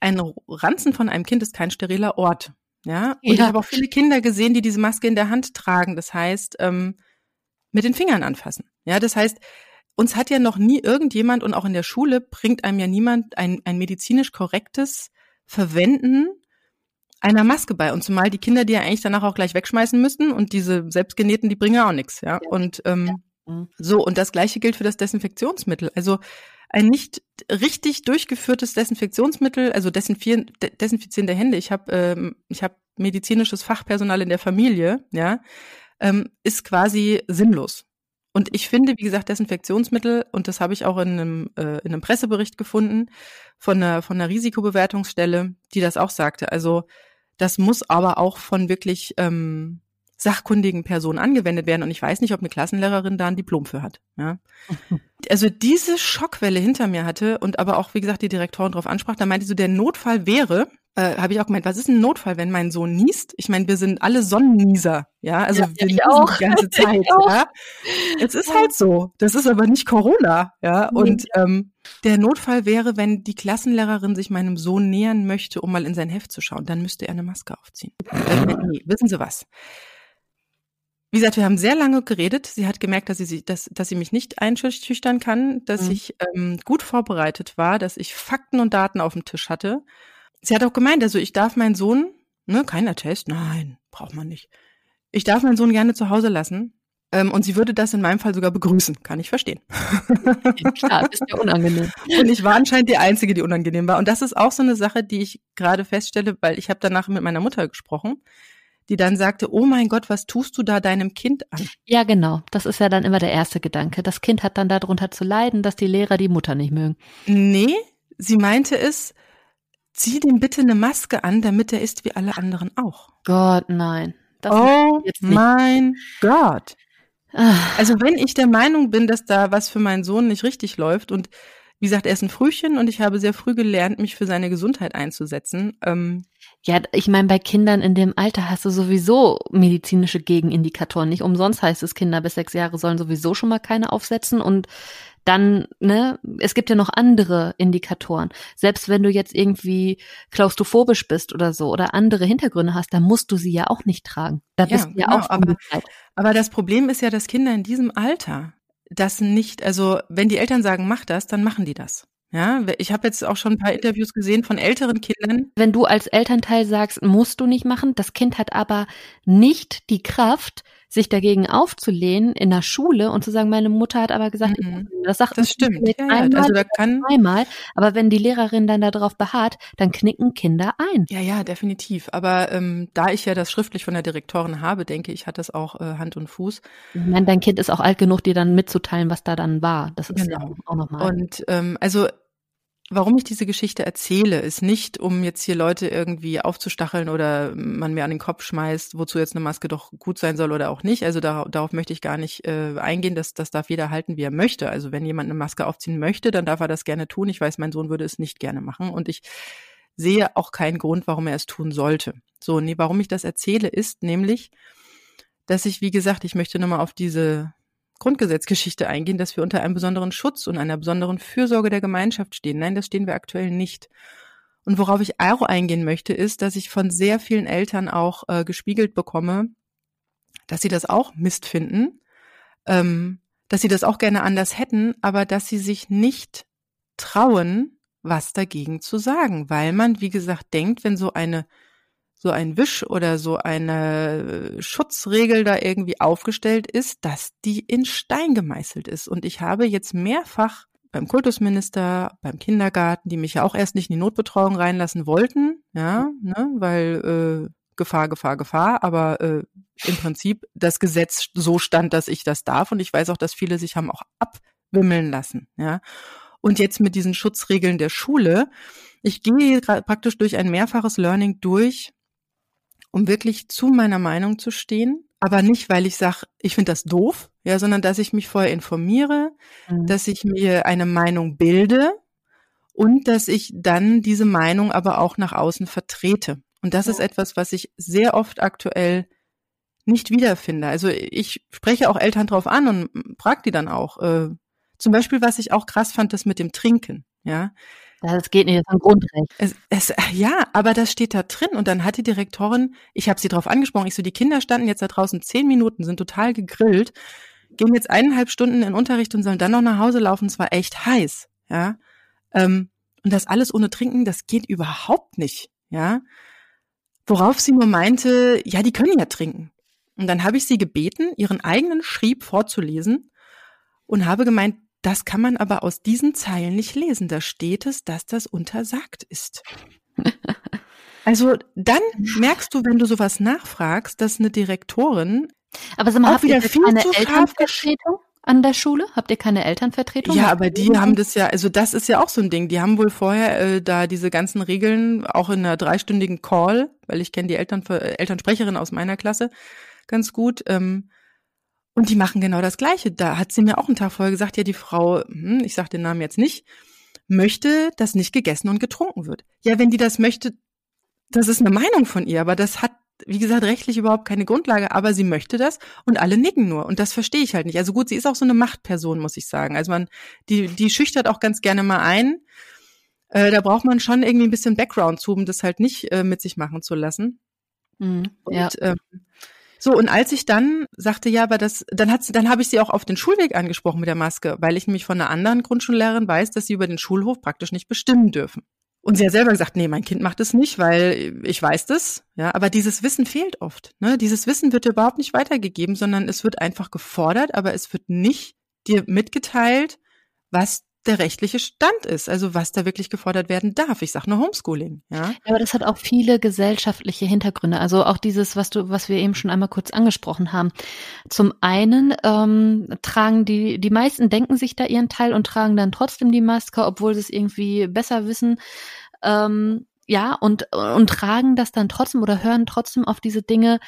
ein Ranzen von einem Kind ist kein steriler Ort. Ja, und ja. ich habe auch viele Kinder gesehen, die diese Maske in der Hand tragen. Das heißt, ähm, mit den Fingern anfassen. Ja, das heißt, uns hat ja noch nie irgendjemand und auch in der Schule bringt einem ja niemand ein, ein medizinisch korrektes Verwenden einer Maske bei. Und zumal die Kinder, die ja eigentlich danach auch gleich wegschmeißen müssen und diese selbstgenähten, die bringen ja auch nichts, ja. ja. Und ähm, ja. Mhm. so, und das gleiche gilt für das Desinfektionsmittel. Also ein nicht richtig durchgeführtes Desinfektionsmittel, also desinfizieren, desinfizierende Hände. Ich habe ähm, ich habe medizinisches Fachpersonal in der Familie, ja, ähm, ist quasi sinnlos. Und ich finde, wie gesagt, Desinfektionsmittel, und das habe ich auch in einem, äh, in einem Pressebericht gefunden von einer, von einer Risikobewertungsstelle, die das auch sagte. Also das muss aber auch von wirklich ähm, sachkundigen Personen angewendet werden. Und ich weiß nicht, ob eine Klassenlehrerin da ein Diplom für hat. Ja? Also diese Schockwelle hinter mir hatte und aber auch, wie gesagt, die Direktorin darauf ansprach, da meinte so, der Notfall wäre, äh, habe ich auch gemeint, was ist ein Notfall, wenn mein Sohn niest? Ich meine, wir sind alle Sonnennieser, ja, also ja, wir niesen auch. die ganze Zeit, ja. Es ist halt so. Das ist aber nicht Corona, ja. Und ähm, der Notfall wäre, wenn die Klassenlehrerin sich meinem Sohn nähern möchte, um mal in sein Heft zu schauen, dann müsste er eine Maske aufziehen. Nee, wissen Sie was? Wie gesagt, wir haben sehr lange geredet. Sie hat gemerkt, dass sie, dass, dass sie mich nicht einschüchtern kann, dass mhm. ich ähm, gut vorbereitet war, dass ich Fakten und Daten auf dem Tisch hatte. Sie hat auch gemeint, also ich darf meinen Sohn, ne, keiner Test, nein, braucht man nicht. Ich darf meinen Sohn gerne zu Hause lassen. Ähm, und sie würde das in meinem Fall sogar begrüßen. Kann ich verstehen. Klar, ist ja unangenehm. Und ich war anscheinend die Einzige, die unangenehm war. Und das ist auch so eine Sache, die ich gerade feststelle, weil ich habe danach mit meiner Mutter gesprochen, die dann sagte, oh mein Gott, was tust du da deinem Kind an? Ja, genau. Das ist ja dann immer der erste Gedanke. Das Kind hat dann darunter zu leiden, dass die Lehrer die Mutter nicht mögen. Nee, sie meinte es, zieh dem bitte eine Maske an, damit er ist wie alle anderen auch. Gott, nein. Das oh mein Gott. Ah. Also wenn ich der Meinung bin, dass da was für meinen Sohn nicht richtig läuft und wie gesagt, er ist ein Frühchen und ich habe sehr früh gelernt, mich für seine Gesundheit einzusetzen. Ähm, ja, ich meine, bei Kindern in dem Alter hast du sowieso medizinische Gegenindikatoren. Nicht umsonst heißt es, Kinder bis sechs Jahre sollen sowieso schon mal keine aufsetzen und dann, ne, es gibt ja noch andere Indikatoren. Selbst wenn du jetzt irgendwie klaustrophobisch bist oder so oder andere Hintergründe hast, dann musst du sie ja auch nicht tragen. Da Ja, bist du ja genau, auch aber- aber das Problem ist ja, dass Kinder in diesem Alter das nicht, also wenn die Eltern sagen, mach das, dann machen die das. Ja, ich habe jetzt auch schon ein paar Interviews gesehen von älteren Kindern. Wenn du als Elternteil sagst, musst du nicht machen, das Kind hat aber nicht die Kraft, sich dagegen aufzulehnen in der Schule und zu sagen, meine Mutter hat aber gesagt, Mhm. das sagt Das stimmt. vielleicht Ja, ja, einmal also da kann, zweimal, aber wenn die Lehrerin dann darauf beharrt, dann knicken Kinder ein. ja, ja, definitiv. Aber ähm, da ich ja das schriftlich von der Direktorin habe, denke ich, hat das auch äh, Hand und Fuß. Ich meine, dein Kind ist auch alt genug, dir dann mitzuteilen, was da dann war. Das ist ja Genau. auch nochmal. Und ähm, also warum ich diese Geschichte erzähle, ist nicht, um jetzt hier Leute irgendwie aufzustacheln oder man mir an den Kopf schmeißt, wozu jetzt eine Maske doch gut sein soll oder auch nicht. Also da, darauf möchte ich gar nicht äh, eingehen. Das, das darf jeder halten, wie er möchte. Also wenn jemand eine Maske aufziehen möchte, dann darf er das gerne tun. Ich weiß, mein Sohn würde es nicht gerne machen und ich sehe auch keinen Grund, warum er es tun sollte. So, nee, warum ich das erzähle, ist nämlich, dass ich, wie gesagt, ich möchte nochmal auf diese Grundgesetzgeschichte eingehen, dass wir unter einem besonderen Schutz und einer besonderen Fürsorge der Gemeinschaft stehen. Nein, das stehen wir aktuell nicht. Und worauf ich auch eingehen möchte, ist, dass ich von sehr vielen Eltern auch äh, gespiegelt bekomme, dass sie das auch Mist finden, ähm, dass sie das auch gerne anders hätten, aber dass sie sich nicht trauen, was dagegen zu sagen, weil man, wie gesagt, denkt, wenn so eine so ein Wisch oder so eine äh, Schutzregel da irgendwie aufgestellt ist, dass die in Stein gemeißelt ist. Und ich habe jetzt mehrfach beim Kultusminister, beim Kindergarten, die mich ja auch erst nicht in die Notbetreuung reinlassen wollten, ja, ne, weil äh, Gefahr, Gefahr, Gefahr, aber äh, im Prinzip das Gesetz so stand, dass ich das darf. Und ich weiß auch, dass viele sich haben auch abwimmeln lassen, ja. Und jetzt mit diesen Schutzregeln der Schule, ich gehe praktisch durch ein mehrfaches Learning durch, um wirklich zu meiner Meinung zu stehen. Aber nicht, weil ich sage, ich finde das doof, ja, sondern dass ich mich vorher informiere, Mhm. dass ich mir eine Meinung bilde und dass ich dann diese Meinung aber auch nach außen vertrete. Und das ist etwas, was ich sehr oft aktuell nicht wiederfinde. Also ich spreche auch Eltern drauf an und frage die dann auch. Äh, zum Beispiel, was ich auch krass fand, das mit dem Trinken. Ja, das geht nicht, das ist ein Grundrecht. es, es, ja, aber das steht da drin. Und dann hat die Direktorin, ich habe sie darauf angesprochen, ich so, die Kinder standen jetzt da draußen zehn Minuten, sind total gegrillt, gehen jetzt eineinhalb Stunden in Unterricht und sollen dann noch nach Hause laufen. Es war echt heiß, ja. Ähm, und das alles ohne Trinken, das geht überhaupt nicht, ja. Worauf sie nur meinte, ja, die können ja trinken. Und dann habe ich sie gebeten, ihren eigenen Schrieb vorzulesen und habe gemeint, das kann man aber aus diesen Zeilen nicht lesen. Da steht es, dass das untersagt ist. Also dann merkst du, wenn du sowas nachfragst, dass eine Direktorin, Aber sag mal, Auch wieder viel keine zu Elternvertretung an der Schule? Habt ihr keine Elternvertretung? ja, aber die haben das ja, also das ist ja auch so ein Ding. Die haben wohl vorher äh, da diese ganzen Regeln auch in einer dreistündigen Call, weil ich kenne die Eltern, äh, Elternsprecherin aus meiner Klasse ganz gut. Ähm, und die machen genau das Gleiche. Da hat sie mir auch einen Tag vorher gesagt, ja, die Frau, hm, ich sag den Namen jetzt nicht, möchte, dass nicht gegessen und getrunken wird. Ja, wenn die das möchte, das ist eine Meinung von ihr, aber das hat, wie gesagt, rechtlich überhaupt keine Grundlage, aber sie möchte das und alle nicken nur. Und das verstehe ich halt nicht. Also gut, sie ist auch so eine Machtperson, muss ich sagen. Also man, die, die schüchtert auch ganz gerne mal ein. Äh, da braucht man schon irgendwie ein bisschen Background zu, um das halt nicht äh, mit sich machen zu lassen. Mhm. Und Ja. ähm, so, und als ich dann sagte, ja, aber das, dann hat sie, dann habe ich sie auch auf den Schulweg angesprochen mit der Maske, weil ich nämlich von einer anderen Grundschullehrerin weiß, dass sie über den Schulhof praktisch nicht bestimmen dürfen. Und sie hat selber gesagt, nee, mein Kind macht es nicht, weil ich weiß das. Ja, aber dieses Wissen fehlt oft. Ne? Dieses Wissen wird überhaupt nicht weitergegeben, sondern es wird einfach gefordert, aber es wird nicht dir mitgeteilt, was der rechtliche Stand ist, also was da wirklich gefordert werden darf. Ich sage nur Homeschooling, ja. Aber das hat auch viele gesellschaftliche Hintergründe. Also auch dieses, was du, was wir eben schon einmal kurz angesprochen haben. Zum einen ähm, tragen die, die meisten denken sich da ihren Teil und tragen dann trotzdem die Maske, obwohl sie es irgendwie besser wissen. Ähm, ja, und, und tragen das dann trotzdem oder hören trotzdem auf diese Dinge,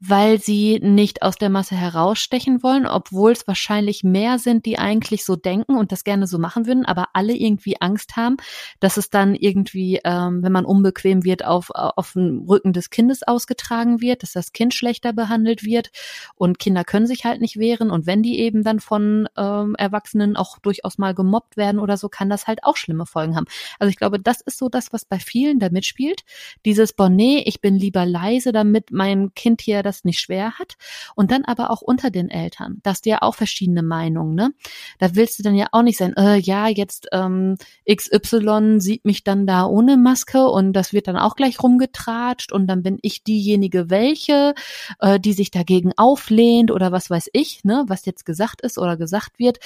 weil sie nicht aus der Masse herausstechen wollen, obwohl es wahrscheinlich mehr sind, die eigentlich so denken und das gerne so machen würden, aber alle irgendwie Angst haben, dass es dann irgendwie, ähm, wenn man unbequem wird, auf, auf dem Rücken des Kindes ausgetragen wird, dass das Kind schlechter behandelt wird und Kinder können sich halt nicht wehren und wenn die eben dann von ähm, Erwachsenen auch durchaus mal gemobbt werden oder so, kann das halt auch schlimme Folgen haben. Also ich glaube, das ist so das, was bei vielen da mitspielt. Dieses, boah, nee, ich bin lieber leise, damit mein Kind hier das nicht schwer hat. Und dann aber auch unter den Eltern. Da hast du ja auch verschiedene Meinungen, ne? Da willst du dann ja auch nicht sein, äh, ja, jetzt ähm, XY sieht mich dann da ohne Maske und das wird dann auch gleich rumgetratscht und dann bin ich diejenige welche, äh, die sich dagegen auflehnt oder was weiß ich, ne, was jetzt gesagt ist oder gesagt wird,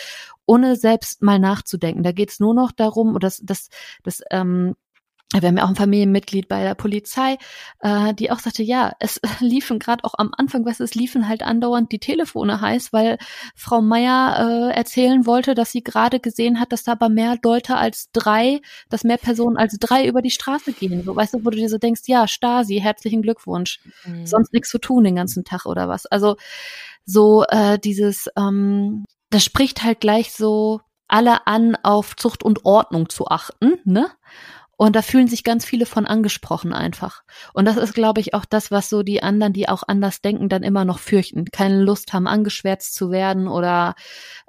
ohne selbst mal nachzudenken. Da geht's nur noch darum, dass das, das ähm, wir haben ja auch ein Familienmitglied bei der Polizei, äh, die auch sagte, ja, es liefen gerade auch am Anfang, was es liefen halt andauernd die Telefone heiß, weil Frau Meier äh, erzählen wollte, dass sie gerade gesehen hat, dass da aber mehr Leute als drei, dass mehr Personen als drei über die Straße gehen. So, weißt du, wo du dir so denkst, ja, Stasi, herzlichen Glückwunsch. Mhm. Sonst nichts zu tun den ganzen Tag oder was. Also so äh, dieses, ähm, das spricht halt gleich so alle an, auf Zucht und Ordnung zu achten, ne? Und da fühlen sich ganz viele von angesprochen einfach. Und das ist, glaube ich, auch das, was so die anderen, die auch anders denken, dann immer noch fürchten. Keine Lust haben, angeschwärzt zu werden oder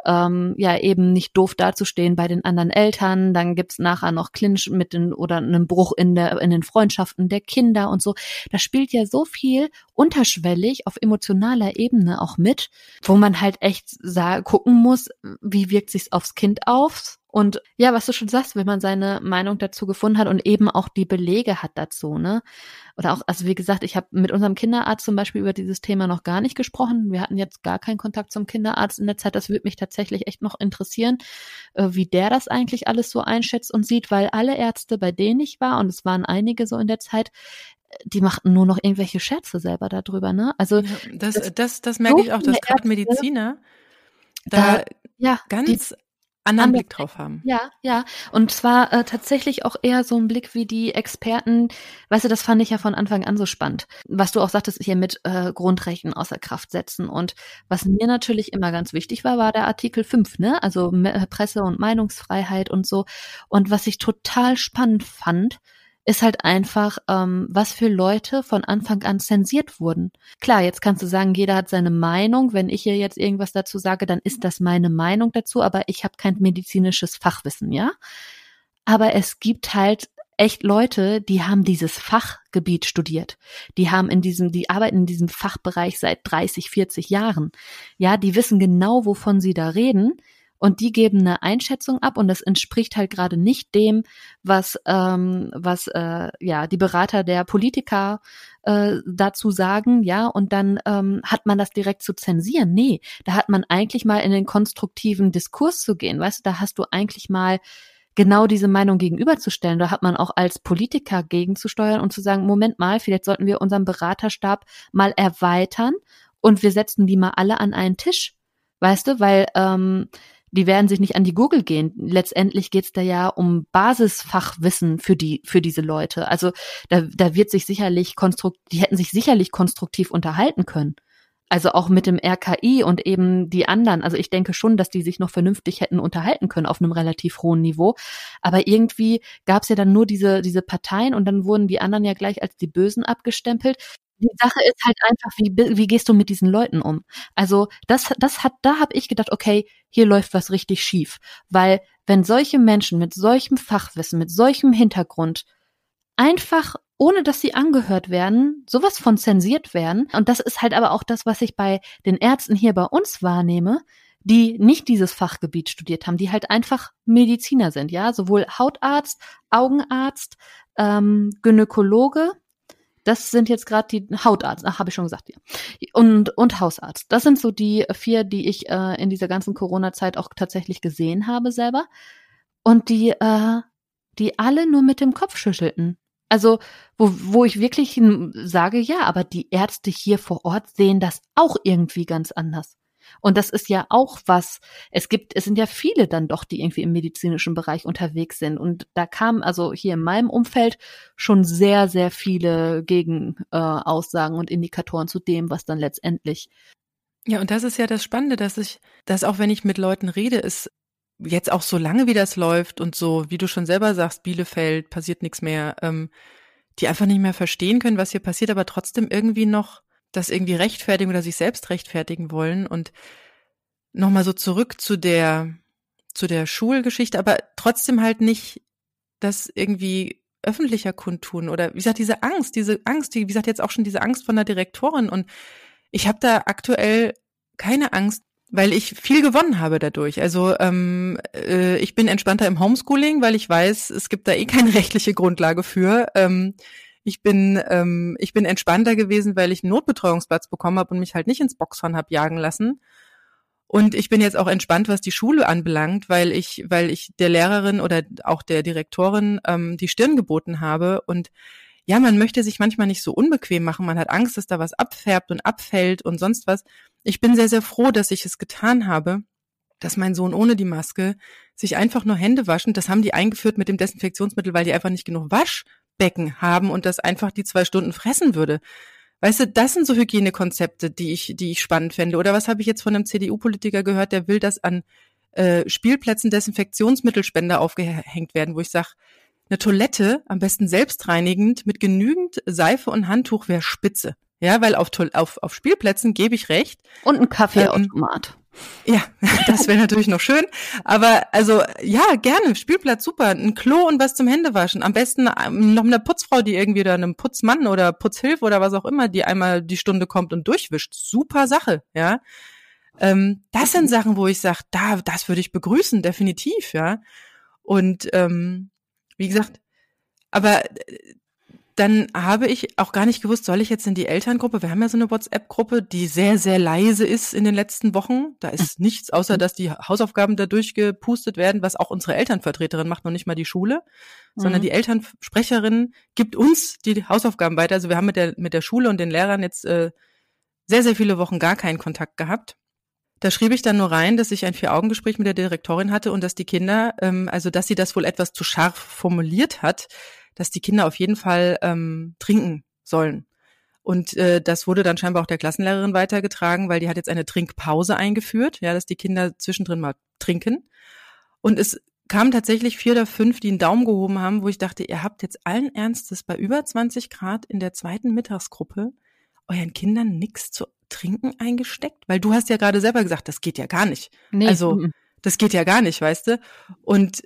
ähm, ja eben nicht doof dazustehen bei den anderen Eltern. Dann gibt's nachher noch Clinch mit den oder einen Bruch in der in den Freundschaften der Kinder und so. Da spielt ja so viel unterschwellig auf emotionaler Ebene auch mit, wo man halt echt gucken muss, wie wirkt sich's aufs Kind auf und ja, was du schon sagst, wenn man seine Meinung dazu gefunden hat und eben auch die Belege hat dazu, ne? Oder auch, also wie gesagt, ich habe mit unserem Kinderarzt zum Beispiel über dieses Thema noch gar nicht gesprochen. Wir hatten jetzt gar keinen Kontakt zum Kinderarzt in der Zeit. Das würde mich tatsächlich echt noch interessieren, äh, wie der das eigentlich alles so einschätzt und sieht, weil alle Ärzte, bei denen ich war, und es waren einige so in der Zeit, die machten nur noch irgendwelche Scherze selber darüber, ne? Also ja, das, das, das, das merke so ich auch, dass gerade Mediziner da, da ja, ganz die, anderen Blick drauf haben. Ja, ja. Und zwar äh, tatsächlich auch eher so ein Blick wie die Experten. Weißt du, das fand ich ja von Anfang an so spannend. Was du auch sagtest, hier mit äh, Grundrechten außer Kraft setzen. Und was mir natürlich immer ganz wichtig war, war der Artikel 5, ne? Also Presse- und Meinungsfreiheit und so. Und was ich total spannend fand, ist halt einfach, ähm, was für Leute von Anfang an zensiert wurden. Klar, jetzt kannst du sagen, jeder hat seine Meinung. Wenn ich hier jetzt irgendwas dazu sage, dann ist das meine Meinung dazu, aber ich habe kein medizinisches Fachwissen, ja? Aber es gibt halt echt Leute, die haben dieses Fachgebiet studiert. Die haben in diesem, die arbeiten in diesem Fachbereich seit 30, 40 Jahren. Ja, die wissen genau, wovon sie da reden und die geben eine Einschätzung ab und das entspricht halt gerade nicht dem, was ähm, was äh, ja die Berater der Politiker äh, dazu sagen, ja, und dann ähm, hat man das direkt zu zensieren. Nee, da hat man eigentlich mal in den konstruktiven Diskurs zu gehen, weißt du, da hast du eigentlich mal genau diese Meinung gegenüberzustellen. Da hat man auch als Politiker gegenzusteuern und zu sagen, Moment mal, vielleicht sollten wir unseren Beraterstab mal erweitern und wir setzen die mal alle an einen Tisch. Weißt du, weil ähm, die werden sich nicht an die Google gehen. Letztendlich geht's da ja um Basisfachwissen für die für diese Leute. Also da, da wird sich sicherlich konstrukt, die hätten sich sicherlich konstruktiv unterhalten können. Also auch mit dem RKI und eben die anderen. Also ich denke schon, dass die sich noch vernünftig hätten unterhalten können auf einem relativ hohen Niveau. Aber irgendwie gab es ja dann nur diese, diese Parteien und dann wurden die anderen ja gleich als die Bösen abgestempelt die Sache ist halt einfach, wie, wie gehst du mit diesen Leuten um? Also das, das hat, da habe ich gedacht, okay, hier läuft was richtig schief, weil wenn solche Menschen mit solchem Fachwissen, mit solchem Hintergrund einfach ohne dass sie angehört werden, sowas von zensiert werden. Und das ist halt aber auch das, was ich bei den Ärzten hier bei uns wahrnehme. die nicht dieses Fachgebiet studiert haben, die halt einfach Mediziner sind, ja, sowohl Hautarzt, Augenarzt, ähm, Gynäkologe, das sind jetzt gerade die Hautarzt, ach, habe ich schon gesagt, ja. Und, und Hausarzt. Das sind so die vier, die ich äh, in dieser ganzen Corona-Zeit auch tatsächlich gesehen habe selber. Und die, äh, die alle nur mit dem Kopf schüttelten. Also, wo, wo ich wirklich sage, ja, aber die Ärzte hier vor Ort sehen das auch irgendwie ganz anders. Und das ist ja auch was, es gibt, es sind ja viele dann doch, die irgendwie im medizinischen Bereich unterwegs sind. Und da kam also hier in meinem Umfeld schon sehr, sehr viele Gegenaussagen äh, und Indikatoren zu dem, was dann letztendlich. Ja, und das ist ja das Spannende, dass ich, dass auch wenn ich mit Leuten rede, ist jetzt auch so lange, wie das läuft und so, wie du schon selber sagst, Bielefeld, passiert nichts mehr, ähm, die einfach nicht mehr verstehen können, was hier passiert, aber trotzdem irgendwie noch das irgendwie rechtfertigen oder sich selbst rechtfertigen wollen und nochmal so zurück zu der, zu der Schulgeschichte, aber trotzdem halt nicht das irgendwie öffentlicher kundtun oder wie gesagt, diese Angst, diese Angst, wie gesagt, jetzt auch schon diese Angst von der Direktorin und ich habe da aktuell keine Angst, weil ich viel gewonnen habe dadurch. Also ähm, äh, ich bin entspannter im Homeschooling, weil ich weiß, es gibt da eh keine rechtliche Grundlage für. Ähm, ich bin, ähm, ich bin entspannter gewesen, weil ich einen Notbetreuungsplatz bekommen habe und mich halt nicht ins Boxhorn habe jagen lassen. Und ich bin jetzt auch entspannt, was die Schule anbelangt, weil ich, weil ich der Lehrerin oder auch der Direktorin ähm, die Stirn geboten habe. Und ja, man möchte sich manchmal nicht so unbequem machen. Man hat Angst, dass da was abfärbt und abfällt und sonst was. Ich bin sehr, sehr froh, dass ich es getan habe, dass mein Sohn ohne die Maske sich einfach nur Hände waschen. Das haben die eingeführt mit dem Desinfektionsmittel, weil die einfach nicht genug Wasch Becken haben und das einfach die zwei Stunden fressen würde. Weißt du, das sind so Hygienekonzepte, die ich, die ich spannend fände. Oder was habe ich jetzt von einem CDU-Politiker gehört, der will, dass an äh, Spielplätzen Desinfektionsmittelspender aufgehängt werden, wo ich sage, eine Toilette, am besten selbstreinigend, mit genügend Seife und Handtuch wäre spitze. Ja, weil auf, auf, auf Spielplätzen gebe ich recht. Und ein Kaffeeautomat. Ähm, ja, das wäre natürlich noch schön. Aber also ja, gerne. Spielplatz super. Ein Klo und was zum Händewaschen. Am besten ähm, noch eine Putzfrau, die irgendwie oder einem Putzmann oder Putzhilfe oder was auch immer, die einmal die Stunde kommt und durchwischt. Super Sache, ja. Ähm, das sind Sachen, wo ich sage, da, das würde ich begrüßen, definitiv, ja. Und ähm, wie gesagt, aber dann habe ich auch gar nicht gewusst, soll ich jetzt in die Elterngruppe? Wir haben ja so eine WhatsApp-Gruppe, die sehr, sehr leise ist in den letzten Wochen. Da ist nichts, außer dass die Hausaufgaben da durchgepustet werden, was auch unsere Elternvertreterin macht, noch nicht mal die Schule, mhm. sondern die Elternsprecherin gibt uns die Hausaufgaben weiter. Also wir haben mit der, mit der Schule und den Lehrern jetzt äh, sehr, sehr viele Wochen gar keinen Kontakt gehabt. Da schrieb ich dann nur rein, dass ich ein Vier-Augen-Gespräch mit der Direktorin hatte und dass die Kinder, ähm, also dass sie das wohl etwas zu scharf formuliert hat, dass die Kinder auf jeden Fall ähm, trinken sollen. Und äh, das wurde dann scheinbar auch der Klassenlehrerin weitergetragen, weil die hat jetzt eine Trinkpause eingeführt, ja, dass die Kinder zwischendrin mal trinken. Und es kamen tatsächlich vier oder fünf, die einen Daumen gehoben haben, wo ich dachte, ihr habt jetzt allen Ernstes bei über 20 Grad in der zweiten Mittagsgruppe euren Kindern nichts zu trinken eingesteckt? Weil du hast ja gerade selber gesagt, das geht ja gar nicht. Nee. Also das geht ja gar nicht, weißt du? Und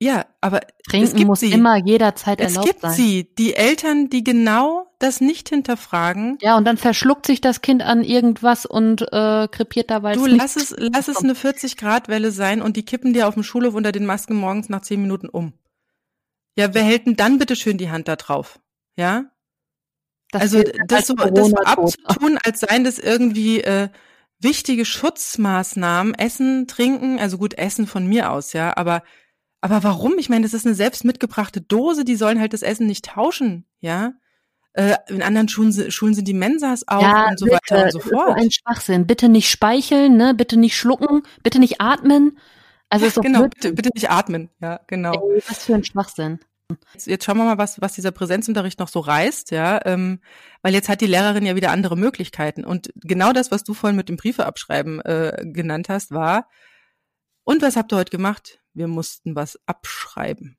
ja, aber Trinken es gibt muss sie. immer jederzeit erlaubt sein. Es gibt sie, die Eltern, die genau das nicht hinterfragen. Ja, und dann verschluckt sich das Kind an irgendwas und äh, krepiert dabei. Du lass es, lass es eine 40 Grad Welle sein und die kippen dir auf dem Schulhof unter den Masken morgens nach zehn Minuten um. Ja, wer hält denn dann bitte schön die Hand da drauf? Ja? Das also das so, das so abzutun, als seien das irgendwie äh, wichtige Schutzmaßnahmen, Essen, Trinken, also gut, Essen von mir aus, ja, aber aber warum? Ich meine, das ist eine selbst mitgebrachte Dose, die sollen halt das Essen nicht tauschen, ja? Äh, in anderen Schulen, Schulen sind die Mensas auch ja, und so bitte, weiter und so fort. Das ist ein Schwachsinn. Bitte nicht speicheln, ne? Bitte nicht schlucken, bitte nicht atmen. Also ja, genau, bitte, bitte nicht atmen, ja, genau. Ey, was für ein Schwachsinn. Jetzt, jetzt schauen wir mal, was, was dieser Präsenzunterricht noch so reißt, ja, ähm, weil jetzt hat die Lehrerin ja wieder andere Möglichkeiten. Und genau das, was du vorhin mit dem Briefe abschreiben äh, genannt hast, war, und was habt ihr heute gemacht? Wir mussten was abschreiben.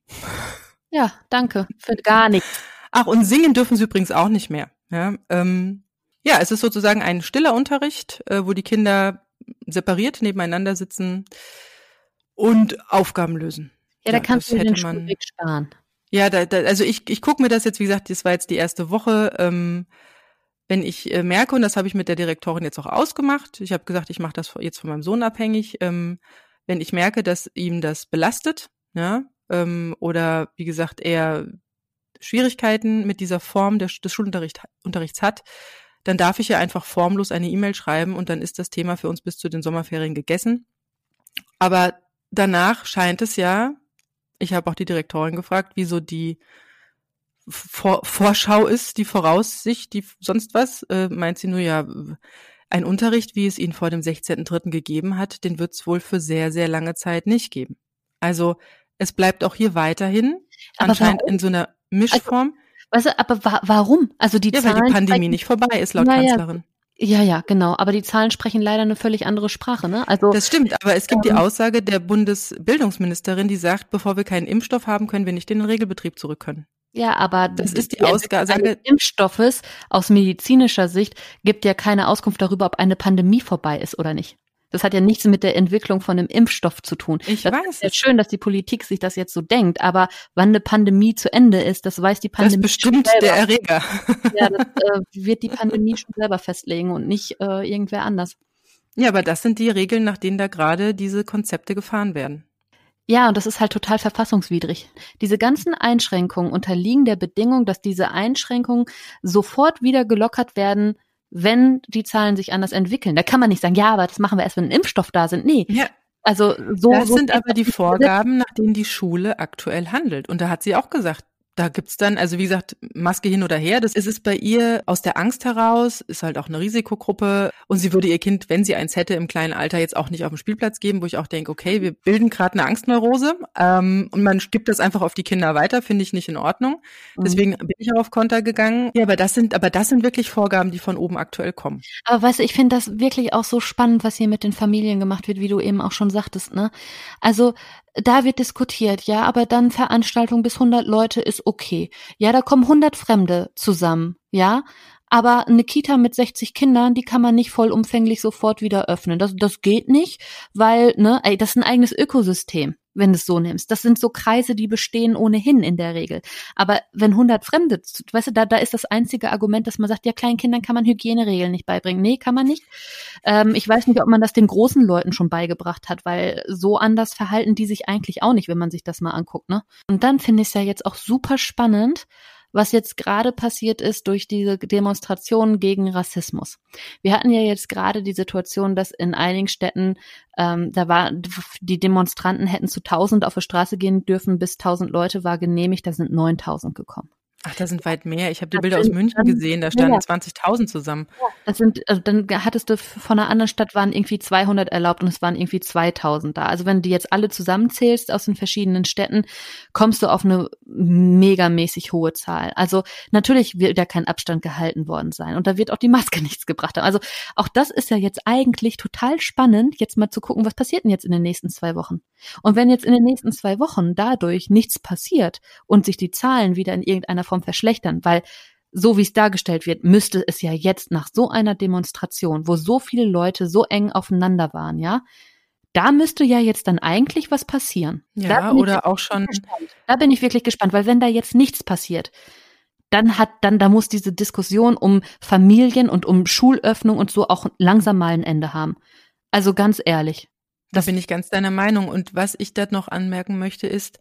Ja, danke. Für gar nichts. Ach, und singen dürfen sie übrigens auch nicht mehr. Ja, ähm, ja es ist sozusagen ein stiller Unterricht, äh, wo die Kinder separiert nebeneinander sitzen und Aufgaben lösen. Ja, da ja, kannst du den Schulweg sparen. Ja, da, da, also ich, ich gucke mir das jetzt, wie gesagt, das war jetzt die erste Woche. Ähm, wenn ich äh, merke, und das habe ich mit der Direktorin jetzt auch ausgemacht, ich habe gesagt, ich mache das jetzt von meinem Sohn abhängig, ähm, wenn ich merke, dass ihm das belastet, ja, ähm, oder wie gesagt, er Schwierigkeiten mit dieser Form des, des Schulunterrichts hat, dann darf ich ja einfach formlos eine E-Mail schreiben und dann ist das Thema für uns bis zu den Sommerferien gegessen. Aber danach scheint es ja, ich habe auch die Direktorin gefragt, wieso die Vor Vorschau ist, die Voraussicht, die sonst was, äh, meint sie nur ja, ein Unterricht, wie es ihn vor dem 16.3. gegeben hat, den wird es wohl für sehr, sehr lange Zeit nicht geben. Also es bleibt auch hier weiterhin aber anscheinend warum? in so einer Mischform. Also, weißt du, aber wa warum? Also die ja, Zahlen weil die Pandemie nicht vorbei ist, laut naja, Kanzlerin. Ja, ja, genau. Aber die Zahlen sprechen leider eine völlig andere Sprache, ne? Also das stimmt. Aber es gibt ähm, die Aussage der Bundesbildungsministerin, die sagt, bevor wir keinen Impfstoff haben, können wir nicht in den Regelbetrieb zurück können. Ja, aber das ist die, die Aussage Impfstoffes aus medizinischer Sicht gibt ja keine Auskunft darüber, ob eine Pandemie vorbei ist oder nicht. Das hat ja nichts mit der Entwicklung von einem Impfstoff zu tun. Ich das weiß. Ist ja schön, dass die Politik sich das jetzt so denkt, aber wann eine Pandemie zu Ende ist, das weiß die Pandemie. Das bestimmt selber. der Erreger. Ja, das äh, wird die Pandemie schon selber festlegen und nicht äh, irgendwer anders. Ja, aber das sind die Regeln, nach denen da gerade diese Konzepte gefahren werden. Ja, und das ist halt total verfassungswidrig. Diese ganzen Einschränkungen unterliegen der Bedingung, dass diese Einschränkungen sofort wieder gelockert werden, wenn die Zahlen sich anders entwickeln. Da kann man nicht sagen, ja, aber das machen wir erst, wenn ein Impfstoff da sind. Nee. Ja. Also so. Das so sind aber die Vorgaben, nach denen die Schule aktuell handelt. Und da hat sie auch gesagt, da gibt's dann, also wie gesagt, Maske hin oder her. Das ist es bei ihr aus der Angst heraus, ist halt auch eine Risikogruppe. Und sie würde ihr Kind, wenn sie eins hätte, im kleinen Alter jetzt auch nicht auf den Spielplatz geben, wo ich auch denke, okay, wir bilden gerade eine Angstneurose. Ähm, und man gibt das einfach auf die Kinder weiter, finde ich nicht in Ordnung. Mhm. Deswegen bin ich auch auf Konter gegangen. Ja, aber das sind, aber das sind wirklich Vorgaben, die von oben aktuell kommen. Aber weißt du, ich finde das wirklich auch so spannend, was hier mit den Familien gemacht wird, wie du eben auch schon sagtest, ne? Also da wird diskutiert, ja, aber dann Veranstaltung bis 100 Leute ist okay. Ja, da kommen 100 Fremde zusammen, ja, aber eine Kita mit 60 Kindern, die kann man nicht vollumfänglich sofort wieder öffnen. Das, das geht nicht, weil, ne, ey, das ist ein eigenes Ökosystem wenn du es so nimmst. Das sind so Kreise, die bestehen ohnehin in der Regel. Aber wenn 100 Fremde, weißt du, da, da ist das einzige Argument, dass man sagt, ja, kleinen Kindern kann man Hygieneregeln nicht beibringen. Nee, kann man nicht. Ähm, ich weiß nicht, ob man das den großen Leuten schon beigebracht hat, weil so anders verhalten die sich eigentlich auch nicht, wenn man sich das mal anguckt. Ne? Und dann finde ich es ja jetzt auch super spannend, was jetzt gerade passiert ist durch diese Demonstrationen gegen Rassismus. Wir hatten ja jetzt gerade die Situation, dass in einigen Städten ähm, da war die Demonstranten hätten zu 1000 auf die Straße gehen dürfen, bis 1000 Leute war genehmigt, da sind 9000 gekommen. Ach, da sind weit mehr. Ich habe die das Bilder aus München gesehen, da standen ja. 20.000 zusammen. Ja, das sind, also dann hattest du von einer anderen Stadt waren irgendwie 200 erlaubt und es waren irgendwie 2000 da. Also wenn du jetzt alle zusammenzählst aus den verschiedenen Städten, kommst du auf eine megamäßig hohe Zahl. Also natürlich wird da kein Abstand gehalten worden sein und da wird auch die Maske nichts gebracht haben. Also auch das ist ja jetzt eigentlich total spannend, jetzt mal zu gucken, was passiert denn jetzt in den nächsten zwei Wochen. Und wenn jetzt in den nächsten zwei Wochen dadurch nichts passiert und sich die Zahlen wieder in irgendeiner Form verschlechtern, weil so wie es dargestellt wird, müsste es ja jetzt nach so einer Demonstration, wo so viele Leute so eng aufeinander waren, ja, da müsste ja jetzt dann eigentlich was passieren. Ja, oder auch schon. Gespannt. Da bin ich wirklich gespannt, weil wenn da jetzt nichts passiert, dann hat, dann, da muss diese Diskussion um Familien und um Schulöffnung und so auch langsam mal ein Ende haben. Also ganz ehrlich. Da bin ich ganz deiner Meinung. Und was ich da noch anmerken möchte, ist,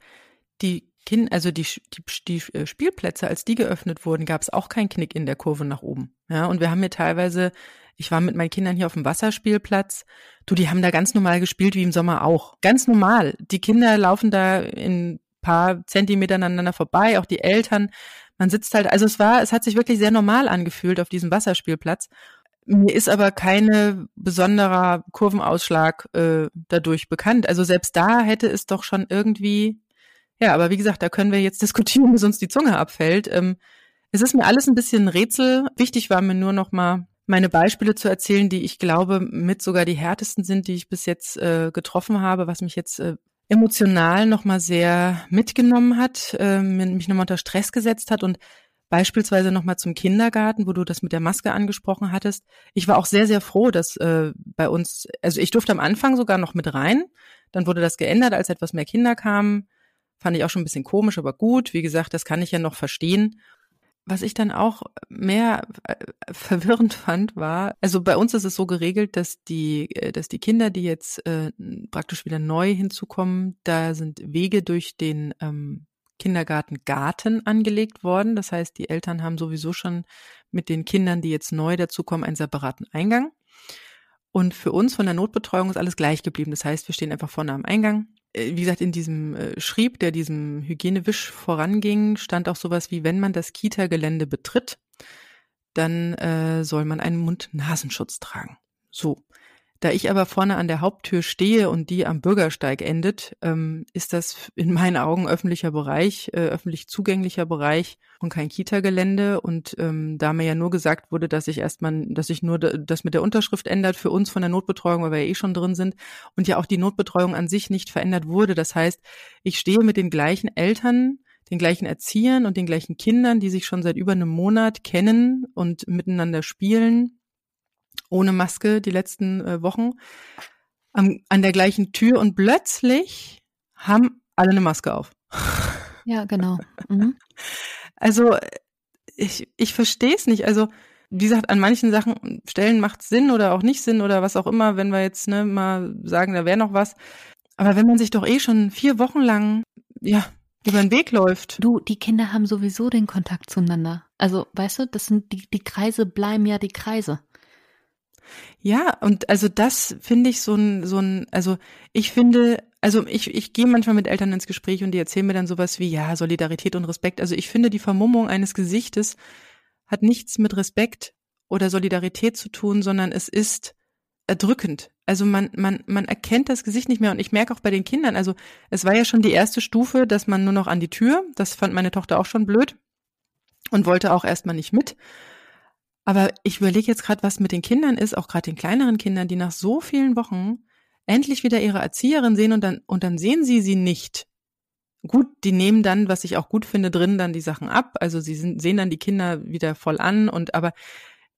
die kind, also die, die, die äh, Spielplätze, als die geöffnet wurden, gab es auch keinen Knick in der Kurve nach oben. Ja, und wir haben hier teilweise, ich war mit meinen Kindern hier auf dem Wasserspielplatz, du, die haben da ganz normal gespielt, wie im Sommer auch. Ganz normal. Die Kinder laufen da in paar Zentimeter aneinander vorbei, auch die Eltern. Man sitzt halt, also es war, es hat sich wirklich sehr normal angefühlt auf diesem Wasserspielplatz. Mir ist aber keine besonderer Kurvenausschlag äh, dadurch bekannt. Also selbst da hätte es doch schon irgendwie ja, aber wie gesagt, da können wir jetzt diskutieren, bis uns die Zunge abfällt. Ähm, es ist mir alles ein bisschen Rätsel. Wichtig war mir nur noch mal meine Beispiele zu erzählen, die ich glaube mit sogar die härtesten sind, die ich bis jetzt äh, getroffen habe, was mich jetzt äh, emotional noch mal sehr mitgenommen hat, äh, mich noch mal unter Stress gesetzt hat und beispielsweise noch mal zum Kindergarten, wo du das mit der Maske angesprochen hattest. Ich war auch sehr sehr froh, dass äh, bei uns, also ich durfte am Anfang sogar noch mit rein, dann wurde das geändert, als etwas mehr Kinder kamen Fand ich auch schon ein bisschen komisch, aber gut. Wie gesagt, das kann ich ja noch verstehen. was ich dann auch mehr äh, verwirrend fand, war, also bei uns ist es so geregelt, dass die, äh, dass die Kinder, die jetzt äh, praktisch wieder neu hinzukommen, da sind Wege durch den ähm, Kindergartengarten angelegt worden. Das heißt, die Eltern haben sowieso schon mit den Kindern, die jetzt neu dazukommen, einen separaten Eingang. Und für uns von der Notbetreuung ist alles gleich geblieben. Das heißt, wir stehen einfach vorne am Eingang. Äh, wie gesagt, in diesem äh, Schrieb, der diesem Hygienewisch voranging, stand auch sowas wie, wenn man das Kita-Gelände betritt, dann äh, soll man einen Mund-Nasenschutz tragen. So. Da ich aber vorne an der Haupttür stehe und die am Bürgersteig endet, ähm, ist das in meinen Augen öffentlicher Bereich, äh, öffentlich zugänglicher Bereich und kein Kita-Gelände. Und ähm, da mir ja nur gesagt wurde, dass ich erstmal, dass sich nur das mit der Unterschrift ändert für uns von der Notbetreuung, weil wir ja eh schon drin sind und ja auch die Notbetreuung an sich nicht verändert wurde. Das heißt, ich stehe mit den gleichen Eltern, den gleichen Erziehern und den gleichen Kindern, die sich schon seit über einem Monat kennen und miteinander spielen ohne Maske die letzten äh, Wochen am, an der gleichen Tür und plötzlich haben alle eine Maske auf. Ja, genau. Mhm. Also ich, ich verstehe es nicht. Also wie gesagt, an manchen Sachen Stellen macht Sinn oder auch nicht Sinn oder was auch immer, wenn wir jetzt ne, mal sagen, da wäre noch was. Aber wenn man sich doch eh schon vier Wochen lang ja über den Weg läuft. Du, die Kinder haben sowieso den Kontakt zueinander. Also, weißt du, das sind die, die Kreise bleiben ja die Kreise. Ja, und also das finde ich so ein, so ein, also ich finde, also ich, ich gehe manchmal mit Eltern ins Gespräch und die erzählen mir dann sowas wie, ja, Solidarität und Respekt. Also ich finde, die Vermummung eines Gesichtes hat nichts mit Respekt oder Solidarität zu tun, sondern es ist erdrückend. Also man, man, man erkennt das Gesicht nicht mehr und ich merke auch bei den Kindern, also es war ja schon die erste Stufe, dass man nur noch an die Tür, das fand meine Tochter auch schon blöd und wollte auch erstmal nicht mit. Aber ich überlege jetzt gerade, was mit den Kindern ist, auch gerade den kleineren Kindern, die nach so vielen Wochen endlich wieder ihre Erzieherin sehen und dann, und dann sehen sie sie nicht. Gut, die nehmen dann, was ich auch gut finde, drin dann die Sachen ab. Also sie sind, sehen dann die Kinder wieder voll an und aber